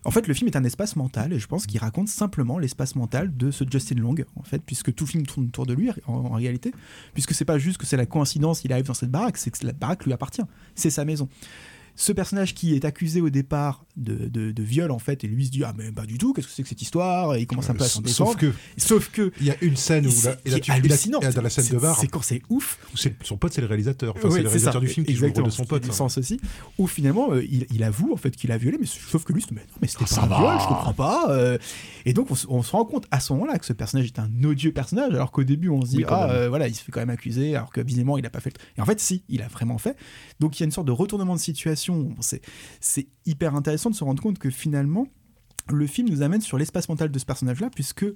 En fait, le film est un espace mental, et je pense qu'il raconte simplement l'espace mental de ce Justin Long, en fait, puisque tout film tourne autour de lui, en, en réalité, puisque c'est pas juste que c'est la coïncidence, il arrive dans cette baraque, c'est que la baraque lui appartient, c'est sa maison. Ce personnage qui est accusé au départ de, de- de viol, en fait, et lui se dit Ah, mais pas du tout, qu'est-ce que c'est que cette histoire? Et il commence un peu à s'en Sauf défendre. que Sauf que. il y a une scène où là, et là, tu- hallucinant. dans la scène de bar, C'est quand c'est ouf. son pote c'est le réalisateur. Enfin, Ouais, c'est le réalisateur ça. du film qui joue le de son Exactement, pote. du hein. sens aussi. Où finalement, euh, il, il avoue en fait qu'il a violé, mais sauf que lui, se dit, mais non, mais c'était Ah, pas un viol, je comprends pas. euh. et donc, on, se- on se rend compte à ce moment-là que ce personnage est un odieux personnage, alors qu'au début, on se dit, Oui, ah, euh, voilà, il se fait quand même accuser, alors que visiblement, il a pas fait. Et en fait, si, il a vraiment fait. Donc, il y a une sorte de retournement de situation. C'est, c'est hyper intéressant de se rendre compte que finalement, le film nous amène sur l'espace mental de ce personnage-là, puisque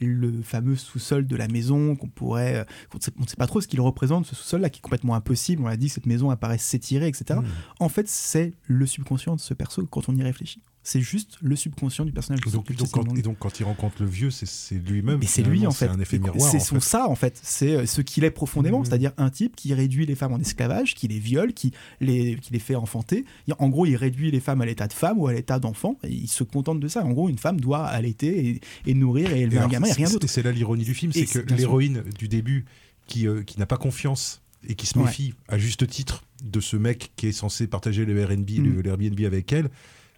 le fameux sous-sol de la maison qu'on pourrait euh, on ne sait pas trop ce qu'il représente ce sous-sol là qui est complètement impossible on a dit que cette maison apparaît s'étirer etc Hmm. en fait c'est le subconscient de ce perso quand on y réfléchit c'est juste le subconscient du personnage Donc, quand, et donc quand il rencontre le vieux, c'est- lui-même. Mais c'est lui en fait. C'est un effet Et miroir. C'est son fait. ça en fait. C'est euh, ce qu'il est profondément, Mhm. c'est-à-dire un type qui réduit les femmes en esclavage, qui les viole, qui les, qui les fait enfanter. En gros, il réduit les femmes à l'état de femme ou à l'état d'enfant. Et il se contente de ça. En gros, une femme doit allaiter et, et nourrir et élever Et un gamin et rien d'autre. C'est là l'ironie du film, c'est que l'héroïne du début, qui, euh, qui n'a pas confiance et qui se Ouais. méfie à juste titre de ce mec qui est censé partager le Airbnb, Mm. le, le Airbnb avec elle,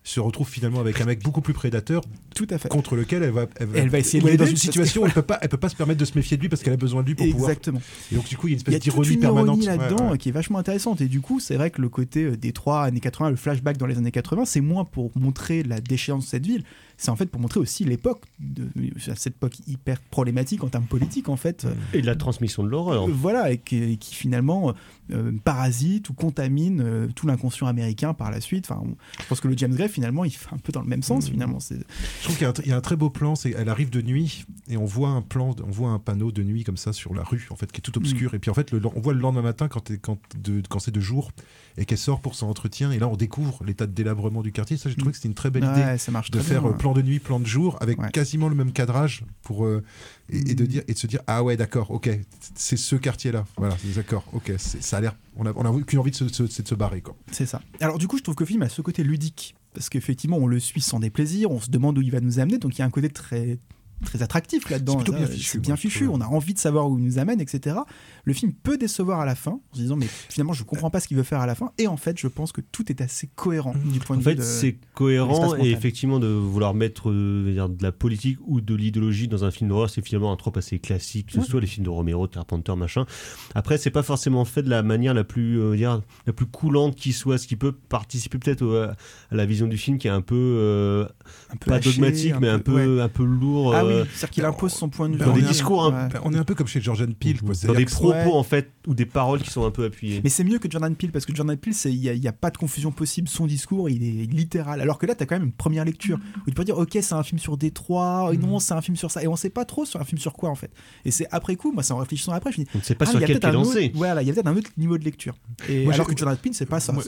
se retrouve finalement avec un mec beaucoup plus prédateur Tout à fait. contre lequel elle va, Elle va essayer de elle dans une que- situation où elle peut pas elle peut pas se permettre de se méfier de lui parce qu'elle a besoin de lui pour pouvoir Exactement. et donc du coup il y a une Il y espèce d'ironie une permanente ironie Ouais, là-dedans ouais. qui est vachement intéressante. Et du coup, c'est vrai que le côté euh, Détroit, années 80, le flashback dans les années 80, c'est moins pour montrer la déchéance de cette ville, c'est en fait pour montrer aussi l'époque, de, cette époque hyper problématique en termes politiques, en fait. Et de la transmission de l'horreur. Euh, Voilà, et qui, et qui finalement euh, parasite ou contamine euh, tout l'inconscient américain par la suite. Enfin, on- je pense que le James Gray, finalement, il fait un peu dans le même sens, finalement. C'est Je trouve qu'il y a un tr- il y, a un très beau plan, c'est elle arrive de nuit et on voit un plan, on voit un panneau de nuit comme ça sur la rue en fait qui est tout obscur Mm. et puis en fait le, on voit le lendemain matin quand, t'es- quand, de- quand c'est de jour et qu'elle sort pour son entretien et là on découvre l'état de délabrement du quartier. Ça j'ai trouvé que c'était une très belle idée Ouais, ça marche de très faire bien, ouais. Plan de nuit, plan de jour avec Ouais. quasiment le même cadrage pour euh, et, et de Mm. dire et de se dire ah ouais d'accord ok c'est ce quartier là voilà c'est d'accord ok ça a l'air on a on a qu'une envie de se, de se barrer quoi. C'est ça. Alors du coup, je trouve que le film a ce côté ludique. Parce qu'effectivement, on le suit sans déplaisir, on se demande où il va nous amener, donc il y a un côté très très attractif là-dedans. C'est bien fichu, bien on a envie de savoir où il nous amène, etc. Le film peut décevoir à la fin, en se disant, mais finalement, je comprends pas ce qu'il veut faire à la fin. Et en fait, je pense que tout est assez cohérent du point En de fait, vue de... c'est cohérent et effectivement de vouloir mettre euh, de la politique ou de l'idéologie dans un film d'horreur, c'est finalement un trope assez classique, que ce soit les films de Romero, Carpenter, machin. Après, c'est pas forcément fait de la manière la plus, euh, dire, la plus coulante qui soit, ce qui peut participer peut-être à la vision du film qui est un peu, euh, un peu pas haché, dogmatique, mais un peu, ouais. un peu lourd. Ah Ah oui, c'est-à-dire qu'il impose son point de vue. dans des discours un- Ouais. Ben, on est un peu comme chez Jordan Peele. quoi. dans des propos ouais. en fait ou des paroles qui sont un peu appuyées. Mais c'est mieux que Jordan Peele parce que Jordan Peele, il n'y a, il y a pas de confusion possible. Son discours, il est littéral. Alors que là, tu as quand même une première lecture où tu peux dire, ok, c'est un film sur Détroit, et non, c'est un film sur ça. Et on sait pas trop sur un film sur quoi en fait. Et c'est après coup, moi, c'est en réfléchissant après, je me dis, On ne sait pas ah, sur il y a quel peut-être pied un autre- lancer. Voilà, il y a peut-être un autre niveau de lecture. Et Moi, alors que Jordan Peele, c'est pas ça. Moi,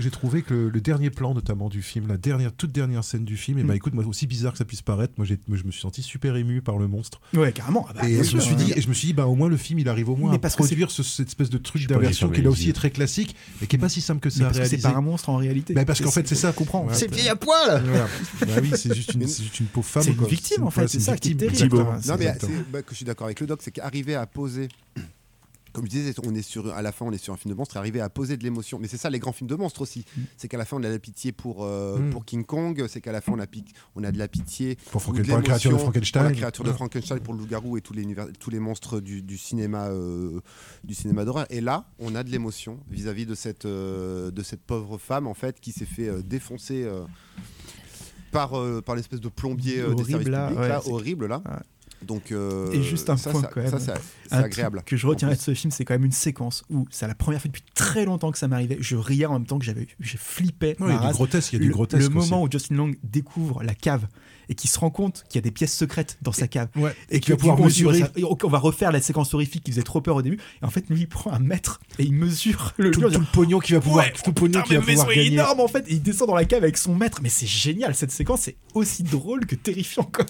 j'ai- trouvé que le, dernier plan, notamment du film, la dernière, toute dernière scène du film, et bah Mm. écoute, moi aussi bizarre que ça puisse paraître, moi, j'ai- je me suis senti super ému par le monstre. Ouais, carrément. Ah bah, et je me sûr, suis dit, et je me suis dit, bah au moins le film, il arrive au moins Mais à parce produire ce- cette espèce de truc j'ai qui là aussi est très classique et qui est pas si simple que Mais ça parce que c'est pas un monstre en réalité. Bah, parce qu'en fait, c'est ça. comprend. Ouais. C'est vieille à poil bah oui, c'est juste une, pauvre femme. C'est une victime, en fait, c'est ça qui est terrible. Non, mais c'est- bah, que je suis d'accord avec le doc, c'est qu'arriver à poser. Comme je disais, on est sur, à la fin, on est sur un film de monstre, et arriver à poser de l'émotion. Mais c'est ça, les grands films de monstres aussi. C'est qu'à la fin, on a de la pitié pour, euh, Mm. pour King Kong, c'est qu'à la fin, on a, on a de la pitié Pour, ou Franken- de pour la créature de Frankenstein. Pour la créature de Ouais. Frankenstein, pour le loup-garou et tous les, tous les monstres du, du cinéma, euh, du cinéma d'horreur. Et là, on a de l'émotion vis-à-vis de cette, euh, de cette pauvre femme, en fait, qui s'est fait défoncer. par, par l'espèce de plombier des Horrible, services là, publics, ouais, là, horrible là. Ouais. Donc, euh, Et juste un ça, point ça- quand même. ça, c'est agréable. que je retiendrai de ce film, c'est quand même une séquence où c'est la première fois depuis très longtemps que ça m'arrivait. Je riais en même temps que j'avais, j'ai flippé. Ouais, il y a du grotesque, il y a du le, grotesque le moment aussi. où Justin Long découvre la cave et qu'il se rend compte qu'il y a des pièces secrètes dans sa cave Ouais. et qu'il va pouvoir mesurer. dirait- on va refaire la séquence horrifique qui faisait trop peur au début. Et en fait, lui, il prend un mètre et il mesure le tout, tout le pognon qu'il va pouvoir, Ouais, tout le pognon qu'il va mais pouvoir vaisseau est gagner. énorme en fait. Et il descend dans la cave avec son mètre. Mais c'est génial cette séquence, c'est aussi drôle que terrifiant. Quoi.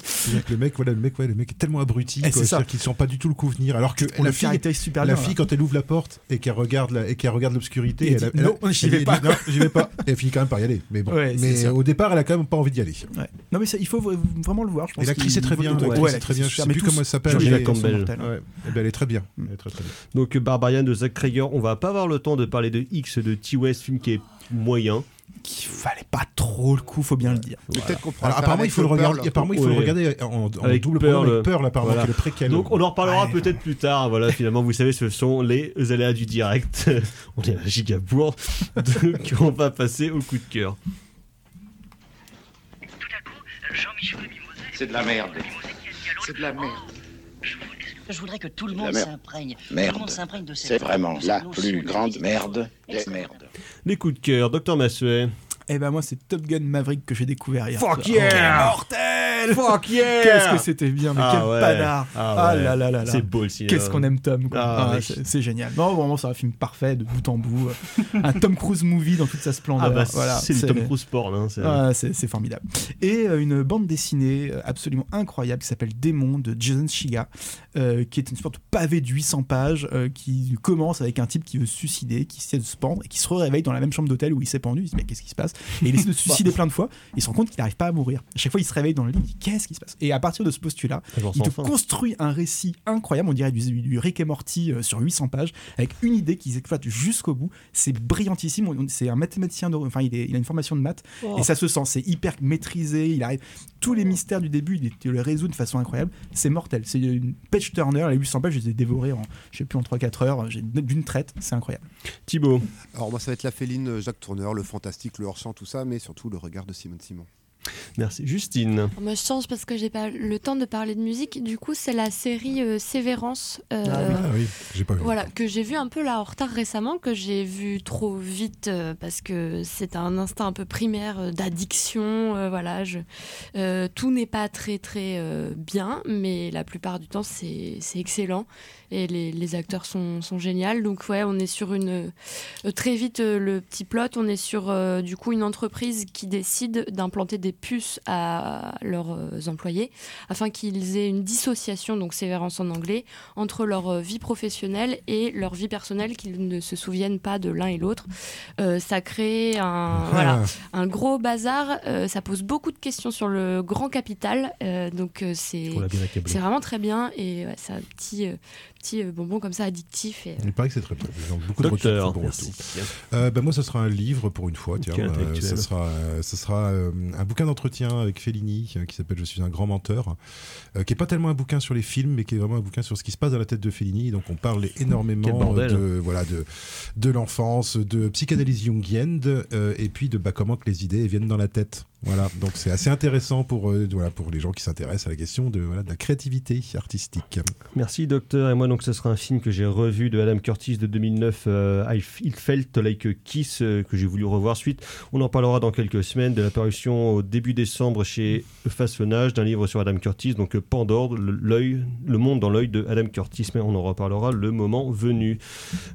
Le mec, voilà, le mec, ouais, le mec est tellement abruti, Eh, c'est ça. c'est-à-dire qu'il sent pas du tout le coup venir. Alors que On la le fille, super la bien. fille, quand elle ouvre la porte et qu'elle regarde, la- et qu'elle regarde l'obscurité, Et elle, non, j'y vais pas. J'y vais pas. Et elle finit quand même par y aller. Mais bon, c'est mais ça. au départ, elle a quand même pas envie d'y aller. Non mais ça, il faut vraiment le voir. Je pense Et l'actrice est très bien. le coup. l'actrice Ouais, est très bien. Je super, sais mais plus tous- comment elle s'appelle. Ouais. Ben, est très bien. Elle est très très bien. Donc Barbarian de Zack Krager, on va pas avoir le temps de parler de X de T West, film qui est moyen. Qu'il fallait pas trop le coup, faut bien le dire. Peut-être qu'on Alors, apparemment, il faut le regarder. Apparemment, il faut le Ouais. regarder en, en Avec double Pearl, programme avec Pearl, apparemment, voilà. qui est le préquel. Donc on en reparlera Ouais. peut-être plus tard. Voilà, [LAUGHS] finalement, vous savez, ce sont les aléas du direct. [LAUGHS] on est à la gigabourg. [LAUGHS] Donc on va passer au coup de cœur. C'est de la merde. C'est de la merde. Je voudrais que tout le monde merde. s'imprègne. Tout Merde. le monde s'imprègne de cette C'est vraiment de cette la plus de grande merde des merdes. Les coups de cœur, Docteur Massuet. Eh ben moi c'est Top Gun Maverick que j'ai découvert hier. Fuck soir. yeah Quel Fuck yeah Qu'est-ce que c'était bien, mais Ah quel ouais. panard Ah Ah ouais. là là là là C'est beau cinéma. Qu'est-ce qu'on aime Tom quoi. Ah c'est- génial. Non, vraiment c'est un film parfait de bout en bout. un Tom Cruise movie dans toute sa splendeur. Ah bah voilà, c'est le Tom Cruise porn. Hein, c'est- formidable. Et euh, une bande dessinée euh, absolument incroyable qui s'appelle Démon de Jason Shiga, euh, qui est une sorte de pavé de 800 pages euh, qui commence avec un type qui veut se suicider, qui essaie de se pendre et qui se réveille dans la même chambre d'hôtel où il s'est pendu. Il se dit mais qu'est-ce qui se passe? Et il essaie de se [LAUGHS] suicider plein de fois. Il se rend compte qu'il n'arrive pas à mourir. À chaque fois il se réveille dans le lit, dit qu'est-ce qui se passe? Et à partir de ce postulat, il te fin. construit un récit incroyable, on dirait du, du Rick et Morty euh, sur 800 pages, avec une idée qu'ils exploitent jusqu'au bout. C'est brillantissime. C'est un mathématicien, de- enfin il, est- il a une formation de maths, Oh. et ça se sent. C'est hyper maîtrisé. Il arrive tous les mystères du début, il il les résout de façon incroyable. C'est mortel. C'est une page turner. Les 800 pages, je les ai dévorées en, je sais plus, en 3-4 heures. J'ai- D'une traite, c'est incroyable. Thibaut. Alors moi ça va être la féline Jacques Tourneur, le fantastique, le hors-champ, tout ça, mais surtout le regard de Simon Simon. Merci. Justine. Moi, je change parce que j'ai pas le temps de parler de musique. Du coup, c'est la série euh, Sévérance. euh, Ah oui, j'ai pas vu. Voilà, que j'ai vu un peu là en retard récemment, que j'ai vu trop vite euh, parce que c'est un instinct un peu primaire euh, d'addiction. voilà, je, tout n'est pas très très bien, mais la plupart du temps c'est c'est excellent et les, les acteurs sont, sont géniaux. Donc ouais, on est sur une euh, très vite euh, le petit plot, on est sur euh, du coup une entreprise qui décide d'implanter des puces à leurs employés afin qu'ils aient une dissociation, donc sévérance en anglais, entre leur vie professionnelle et leur vie personnelle, qu'ils ne se souviennent pas de l'un et l'autre. Euh, ça crée un, [LAUGHS] voilà, un gros bazar, euh, ça pose beaucoup de questions sur le grand capital, donc c'est c'est vraiment très bien. Et ouais, c'est un petit, euh, petit euh, bonbon comme ça addictif. Et, euh, Il paraît que c'est très ont beaucoup de Docteur. Merci. Euh, ben moi, ce sera un livre pour une fois. Tiens, Euh, ce sera, euh, ce sera euh, un bouquin d'entretien avec Fellini euh, qui s'appelle Je suis un grand menteur, euh, qui est pas tellement un bouquin sur les films, mais qui est vraiment un bouquin sur ce qui se passe dans la tête de Fellini. Donc, on parle énormément de voilà de de l'enfance, de psychanalyse jungienne, euh, et puis de bah, comment que les idées viennent dans la tête. Voilà, donc c'est assez intéressant pour, euh, voilà, pour les gens qui s'intéressent à la question de, voilà, de la créativité artistique. Merci docteur. Et moi donc ce sera un film que j'ai revu de Adam Curtis de 2009, euh, I Felt Like a Kiss, euh, que j'ai voulu revoir suite. On en parlera dans quelques semaines de la parution au début décembre chez Façonnage d'un livre sur Adam Curtis, donc euh, Pandore, le, l'œil, le monde dans l'œil de Adam Curtis. Mais on en reparlera le moment venu.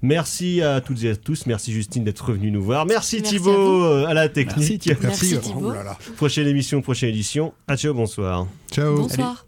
Merci à toutes et à tous. Merci Justine d'être revenue nous voir. Merci, Merci à Thibaut à, la technique. Merci, Thibaut. Merci, oh Thibaut. là Prochaine émission, prochaine édition. À ciao, bonsoir. Ciao. Bonsoir.